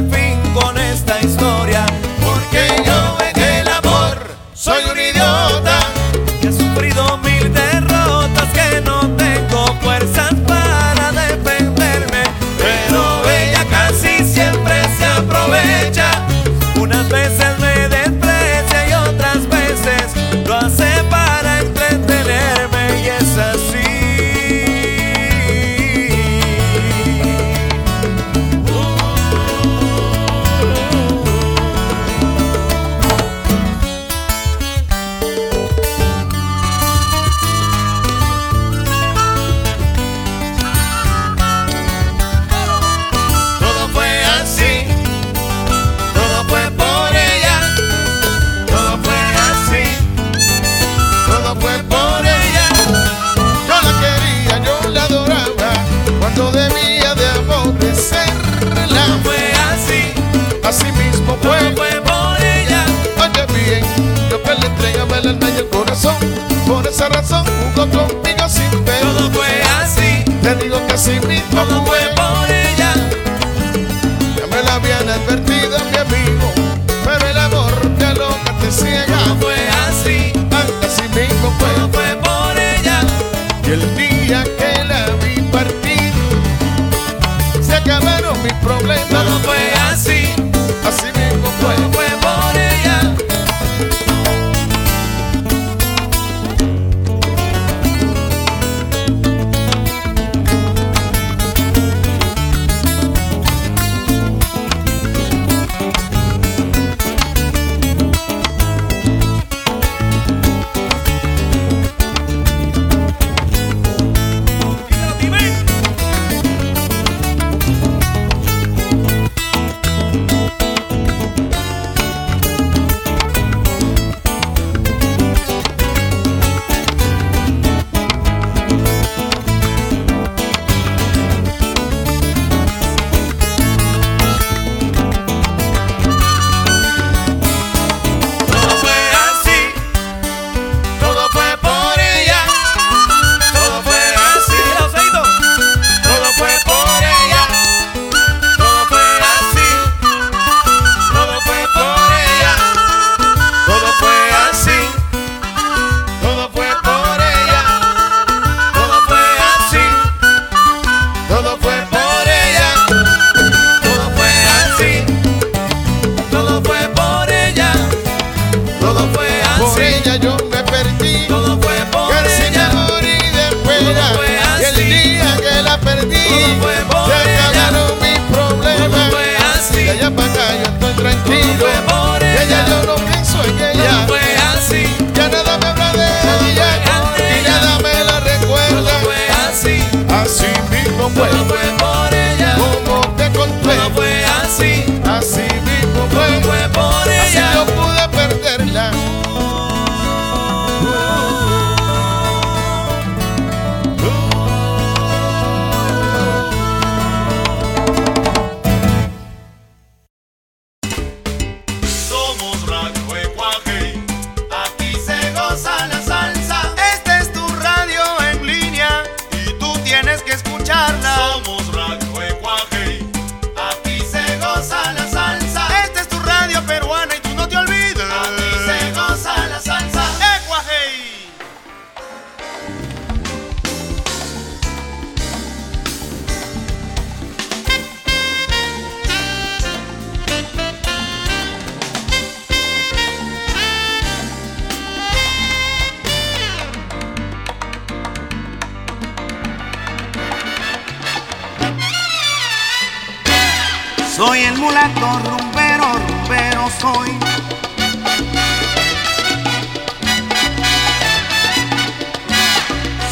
Rumbero, rumbero, rumbero soy.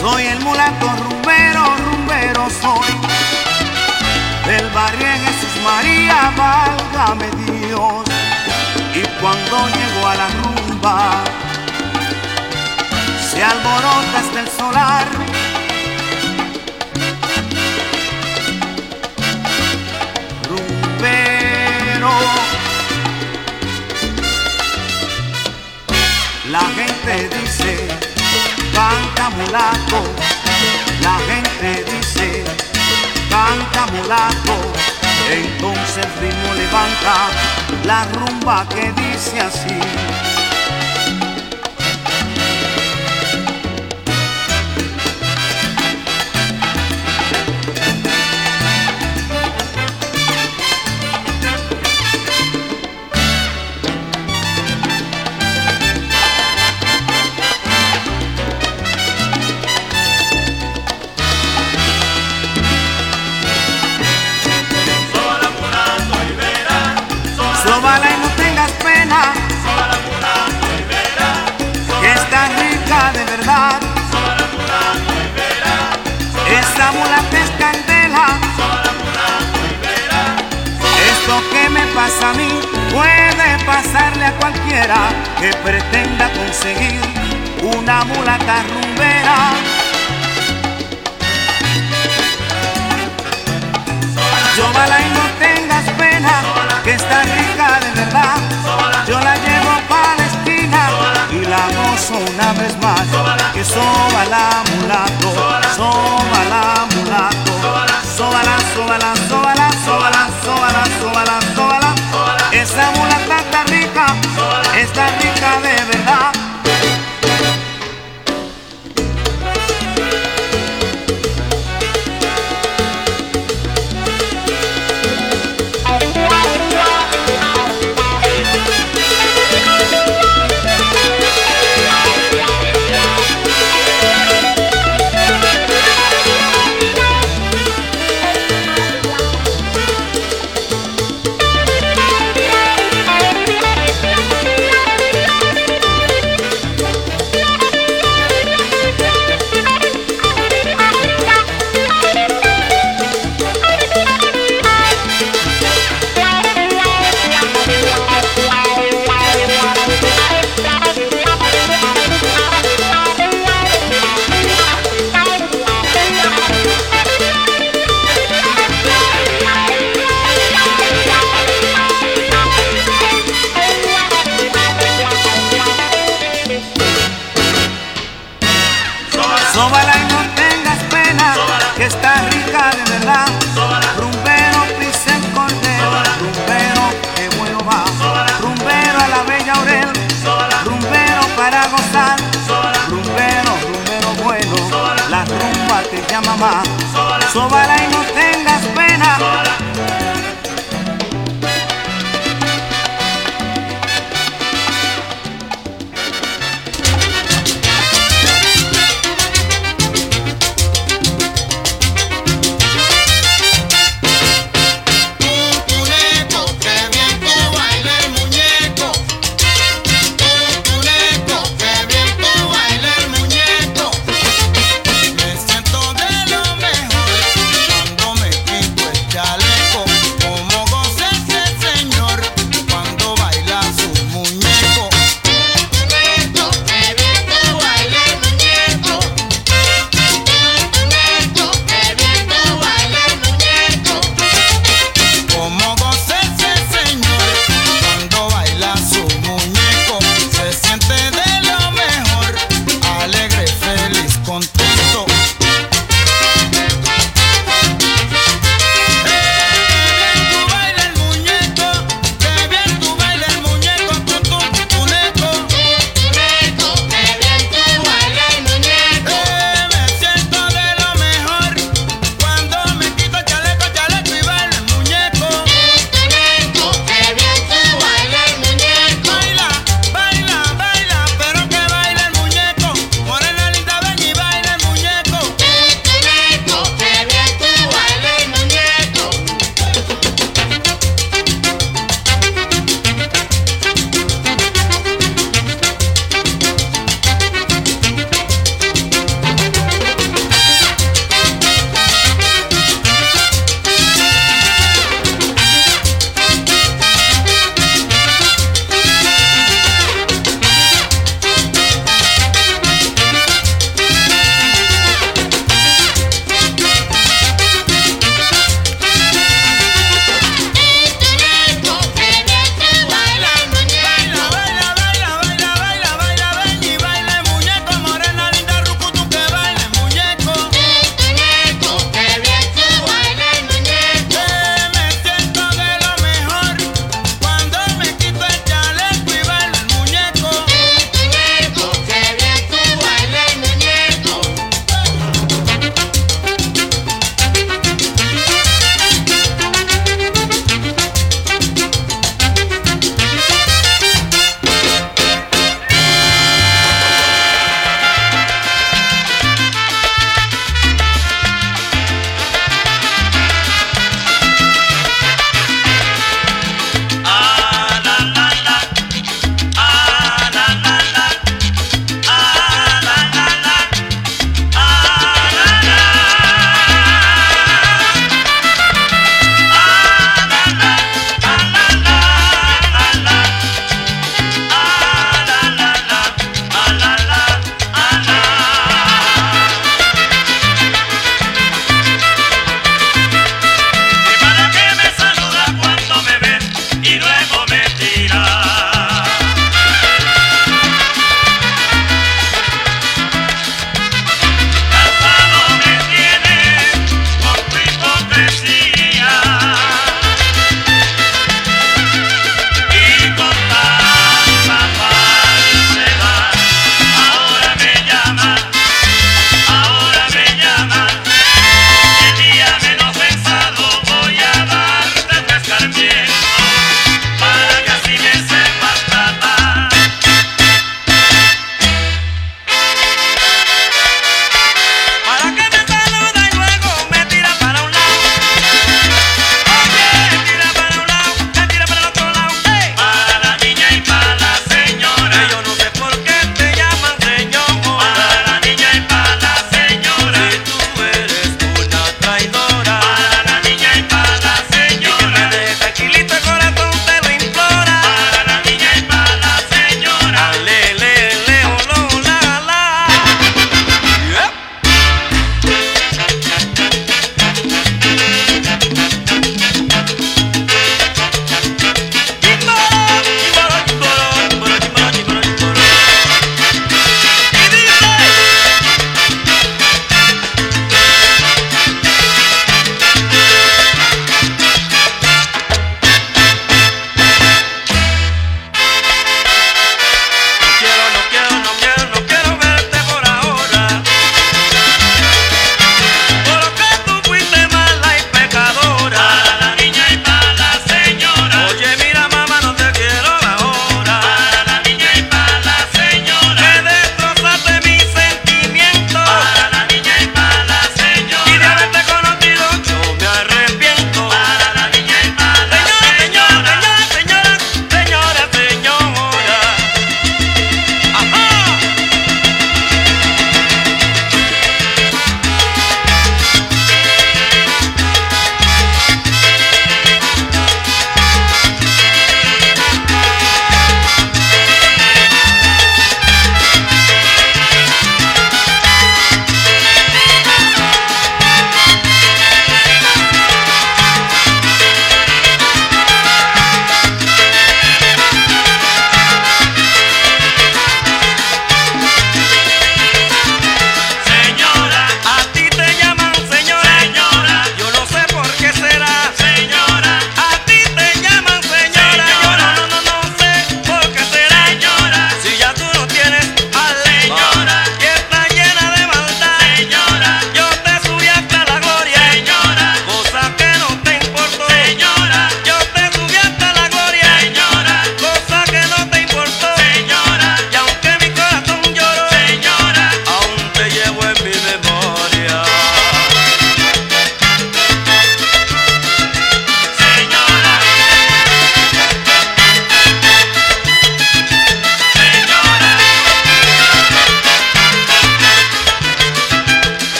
Soy el mulato rumbero, rumbero soy. Del barrio en Jesús María, válgame Dios. Y cuando llego a la rumba, se alborota hasta el solar. gente dice, canta mulato, la gente dice, canta mulato, entonces el ritmo levanta la rumba que dice así. a cualquiera que pretenda conseguir una mulata rumbera. Yo bala y no tengas pena, que está rica de verdad. Yo la llevo a palestina y la gozo una vez más. Que soba la mulato, soba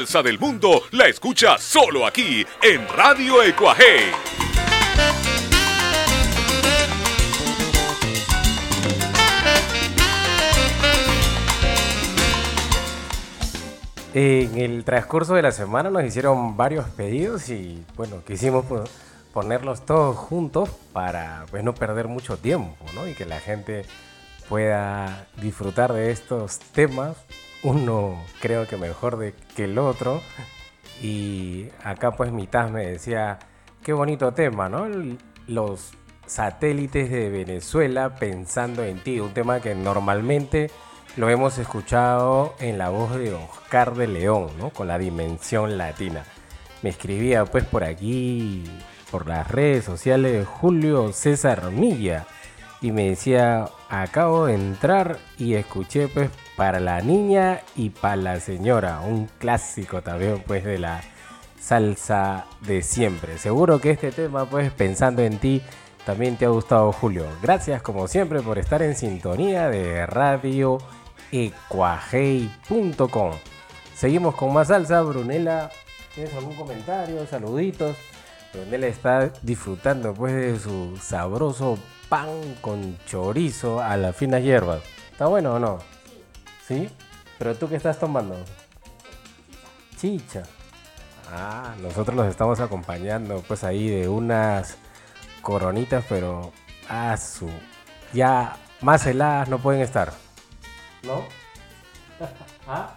salsa del mundo la escucha solo aquí en Radio Ecuaje. En el transcurso de la semana nos hicieron varios pedidos y bueno, quisimos ponerlos todos juntos para pues no perder mucho tiempo. Y que la gente pueda disfrutar de estos temas, uno creo que mejor de, que el otro. Y acá pues mitad me decía, qué bonito tema, ¿no? Los satélites de Venezuela pensando en ti, un tema que normalmente lo hemos escuchado en la voz de Oscar de León, ¿no? Con la dimensión latina. Me escribía pues por aquí, por las redes sociales, Julio César Milla. Y me decía, acabo de entrar y escuché pues para la niña y para la señora. Un clásico también pues de la salsa de siempre. Seguro que este tema pues pensando en ti también te ha gustado Julio. Gracias como siempre por estar en sintonía de Radio Ecuajei.com. Seguimos con más salsa. Brunela, ¿tienes algún comentario? Saluditos. Brunela está disfrutando pues de su sabroso pan con chorizo a las finas hierbas. ¿Está bueno o no? Sí. ¿Pero tú qué estás tomando? Chicha. Ah, nosotros los estamos acompañando pues ahí de unas coronitas, pero a su ya más heladas no pueden estar. ¿No? ¿Ah?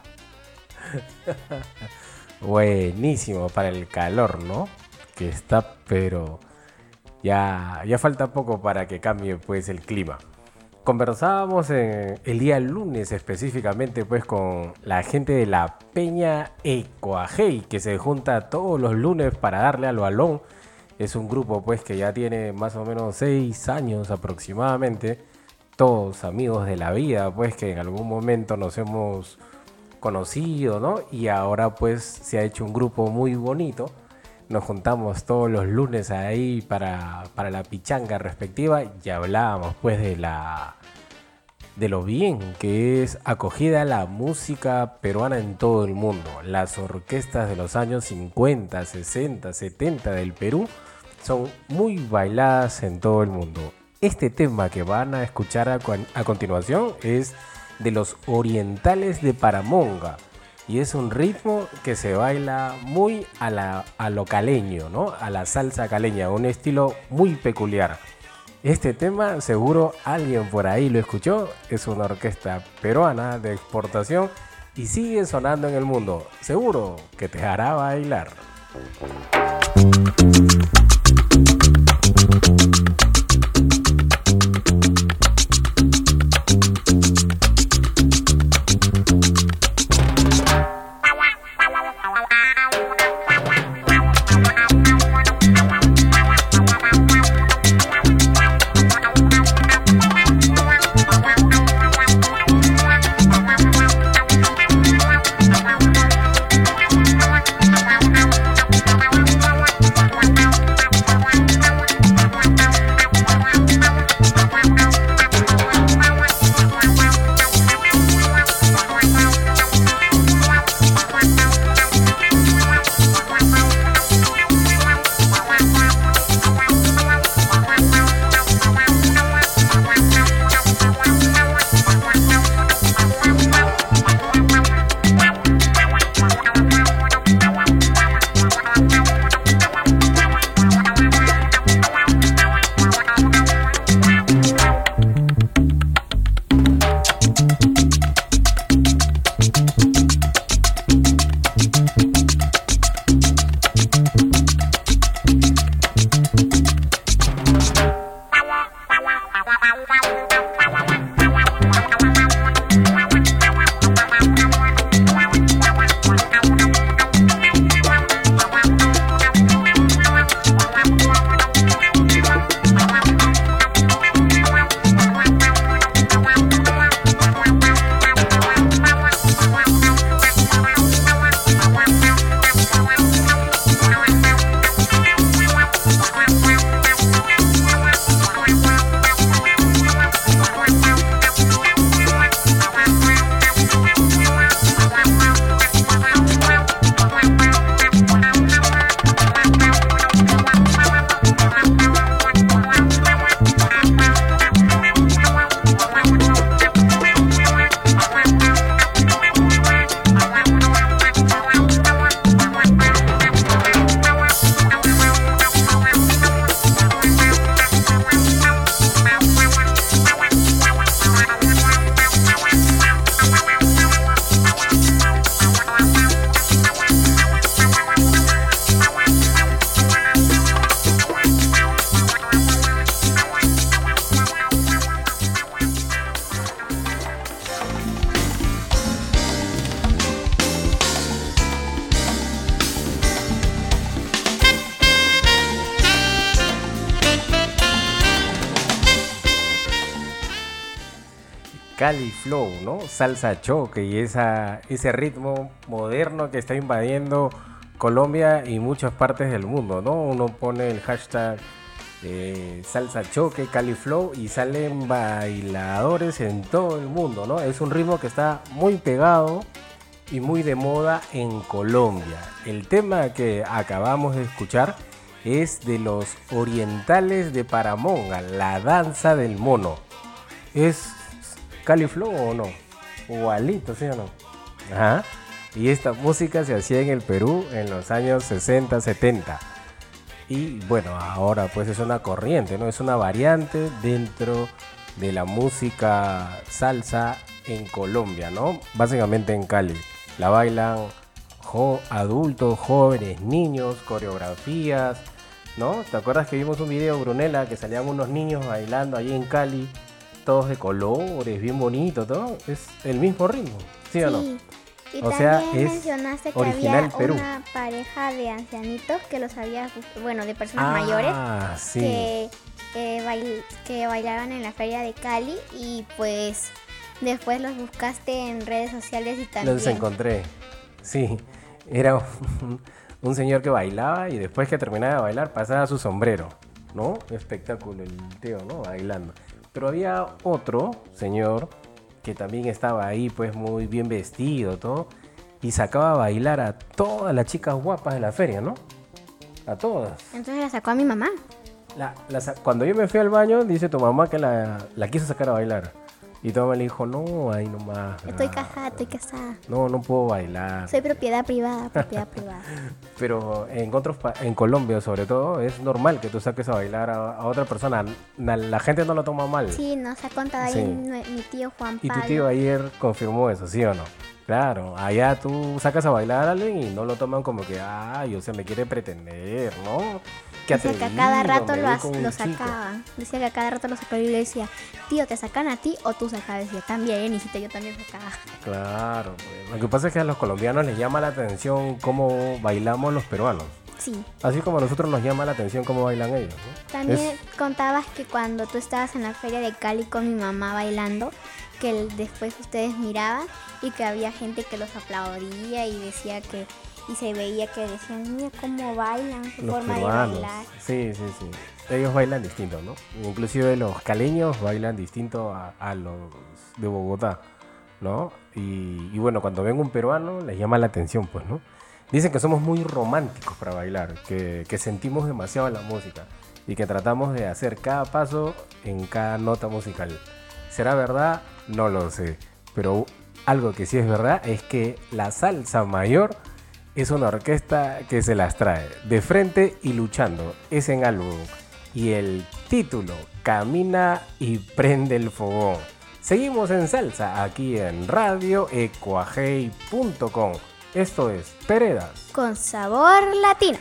Buenísimo para el calor, ¿no? Que está, pero ya, ya falta poco para que cambie pues el clima. Conversábamos en el día lunes específicamente pues con la gente de la Peña Ecuajei que se junta todos los lunes para darle al balón. Es un grupo pues que ya tiene más o menos seis años aproximadamente. Todos amigos de la vida pues que en algún momento nos hemos conocido, ¿no? Y ahora pues se ha hecho un grupo muy bonito. Nos juntamos todos los lunes ahí para, para la pichanga respectiva y hablábamos pues de la de lo bien que es acogida la música peruana en todo el mundo. Las orquestas de los años 50, 60, 70 del Perú son muy bailadas en todo el mundo. Este tema que van a escuchar a, a continuación es de los orientales de Paramonga. Y es un ritmo que se baila muy a, la, a lo caleño, ¿no? A la salsa caleña, un estilo muy peculiar. Este tema seguro alguien por ahí lo escuchó, es una orquesta peruana de exportación y sigue sonando en el mundo. Seguro que te hará bailar. Salsa choque y ese ritmo moderno que está invadiendo Colombia y muchas partes del mundo, ¿no? Uno pone el hashtag eh, salsa choque, Cali Flow y salen bailadores en todo el mundo, ¿no? Es un ritmo que está muy pegado y muy de moda en Colombia. El tema que acabamos de escuchar es de los orientales de Paramonga, la danza del mono. ¿Es Cali Flow o no? Igualito, ¿sí o no? Ajá. Y esta música se hacía en el Perú en los años 60, 70. Y bueno, ahora pues es una corriente, ¿no? Es una variante dentro de la música salsa en Colombia, ¿no? Básicamente en Cali. La bailan adultos, jóvenes, niños, coreografías, ¿no? ¿Te acuerdas que vimos un video, Brunella, que salían unos niños bailando ahí en Cali, todos de colores, bien bonito, todo? Es el mismo ritmo, ¿sí, o no? Y O sea, también es mencionaste que original había Perú. una pareja de ancianitos que los había, bueno, de personas Ah, mayores sí. que, que, bail- que bailaban en la feria de Cali y pues después los buscaste en redes sociales y también. Los encontré. Sí, era un, un señor que bailaba y después que terminaba de bailar pasaba su sombrero, ¿no? Espectáculo el tío, ¿no? Bailando. Pero había otro señor que también estaba ahí pues muy bien vestido, todo, y sacaba a bailar a todas las chicas guapas de la feria, ¿no? A todas. Entonces la sacó a mi mamá. La- la cuando yo me fui al baño, dice tu mamá que la, la quiso sacar a bailar. Y tu mamá le dijo, no, ahí nomás. Estoy ah, casada, estoy casada. No, no puedo bailar. Soy propiedad privada, propiedad privada. Pero en otros en Colombia sobre todo es normal que tú saques a bailar a, a otra persona. Na- La gente no lo toma mal. Sí, nos ha contado ahí Sí. mi tío Juan Y tu Pablo. tío ayer confirmó eso, ¿sí o no? Claro, allá tú sacas a bailar a alguien y no lo toman como que, ay, o sea, me quiere pretender, ¿no? Qué Decía que a cada rato lo, as- lo sacaban. Decía que a cada rato lo sacaba y le decía, tío, ¿te sacan a ti o tú sacabas? Decía, también, hijita, yo también sacaba. Claro, pues. lo que pasa es que a los colombianos les llama la atención cómo bailamos los peruanos. Sí. Así como a nosotros nos llama la atención cómo bailan ellos, ¿no? También Es- contabas que cuando tú estabas en la feria de Cali con mi mamá bailando, que después ustedes miraban y que había gente que los aplaudía y decía que, y se veía que decían, mira cómo bailan, su los forma de bailar. Sí, sí, sí. Ellos bailan distinto, ¿no? Inclusive los caleños bailan distinto a, a los de Bogotá, ¿no? Y, y bueno, cuando ven un peruano les llama la atención, pues, ¿no? Dicen que somos muy románticos para bailar, que, que sentimos demasiado la música y que tratamos de hacer cada paso en cada nota musical. ¿Será verdad? No lo sé. Pero algo que sí es verdad es que la salsa mayor es una orquesta que se las trae de frente y luchando. Es en álbum. Y el título, Camina y prende el fogón. Seguimos en salsa aquí en radioecuajei.com. Esto es Peredas. Con sabor latino.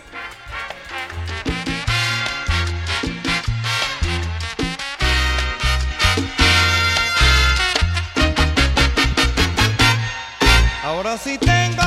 Ahora sí tengo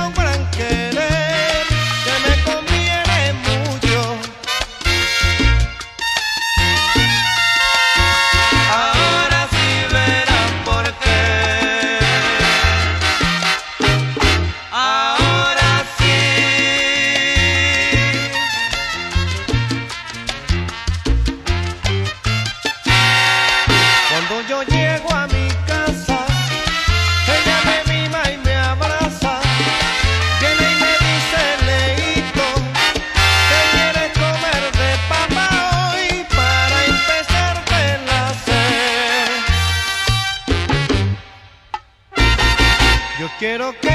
Quiero que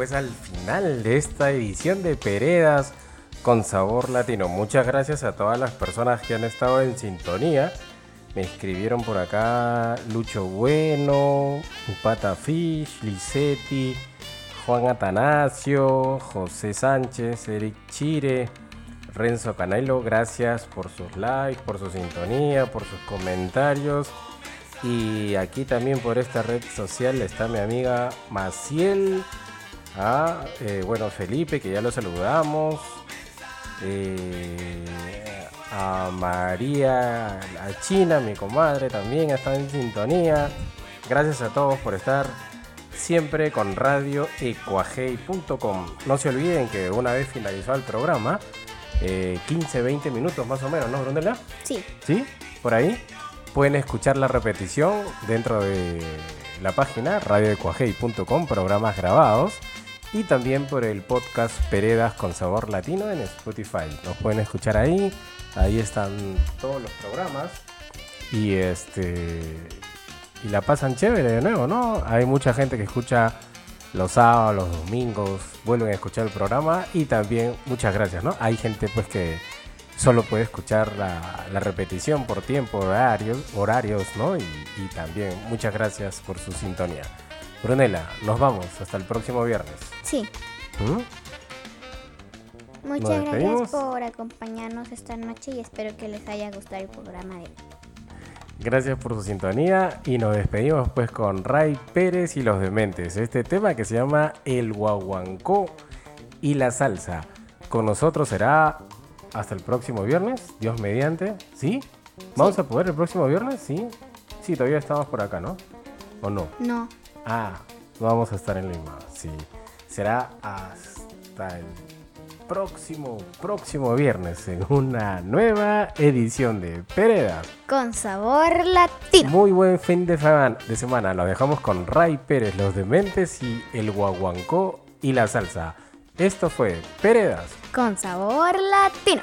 pues al final de esta edición de Peredas con sabor latino. Muchas gracias a todas las personas que han estado en sintonía. Me escribieron por acá Lucho Bueno, Upata Fish, Lisetti, Juan Atanasio, José Sánchez, Eric Chire, Renzo Canelo. Gracias por sus likes, por su sintonía, por sus comentarios. Y aquí también por esta red social está mi amiga Maciel. Ah, eh, bueno, Felipe, que ya lo saludamos. Eh, a María, a China, mi comadre, también está en sintonía. Gracias a todos por estar siempre con Radio radioecuajei.com. No se olviden que una vez finalizado el programa, 15-20 minutos más o menos, ¿no, Brunella? Sí. ¿Sí? Por ahí pueden escuchar la repetición dentro de la página radioecuajei.com, programas grabados y también por el podcast Peredas con Sabor Latino en Spotify. Nos pueden escuchar ahí, ahí están todos los programas y este y la pasan chévere de nuevo, ¿no? Hay mucha gente que escucha los sábados, los domingos, vuelven a escuchar el programa y también muchas gracias, ¿no? Hay gente pues que solo puede escuchar la, la repetición por tiempo, horarios, horarios ¿no? Y, y también muchas gracias por su sintonía. Brunella, nos vamos hasta el próximo viernes. Sí. ¿Mm? Muchas gracias por acompañarnos esta noche y espero que les haya gustado el programa de hoy. Gracias por su sintonía y nos despedimos pues con Ray Pérez y los Dementes. Este tema que se llama El Guaguancó y la Salsa. Con nosotros será hasta el próximo viernes, Dios mediante. ¿Sí? ¿Vamos a poder el próximo viernes? Sí. Sí, todavía estamos por acá, ¿no? ¿O no? No. Ah, vamos a estar en Lima, sí. Será hasta el próximo, próximo viernes en una nueva edición de Pereda. Con sabor latino. Muy buen fin de, semana- de semana. Lo dejamos con Ray Pérez, Los Dementes y el Guaguancó y la Salsa. Esto fue Peredas. Con sabor latino.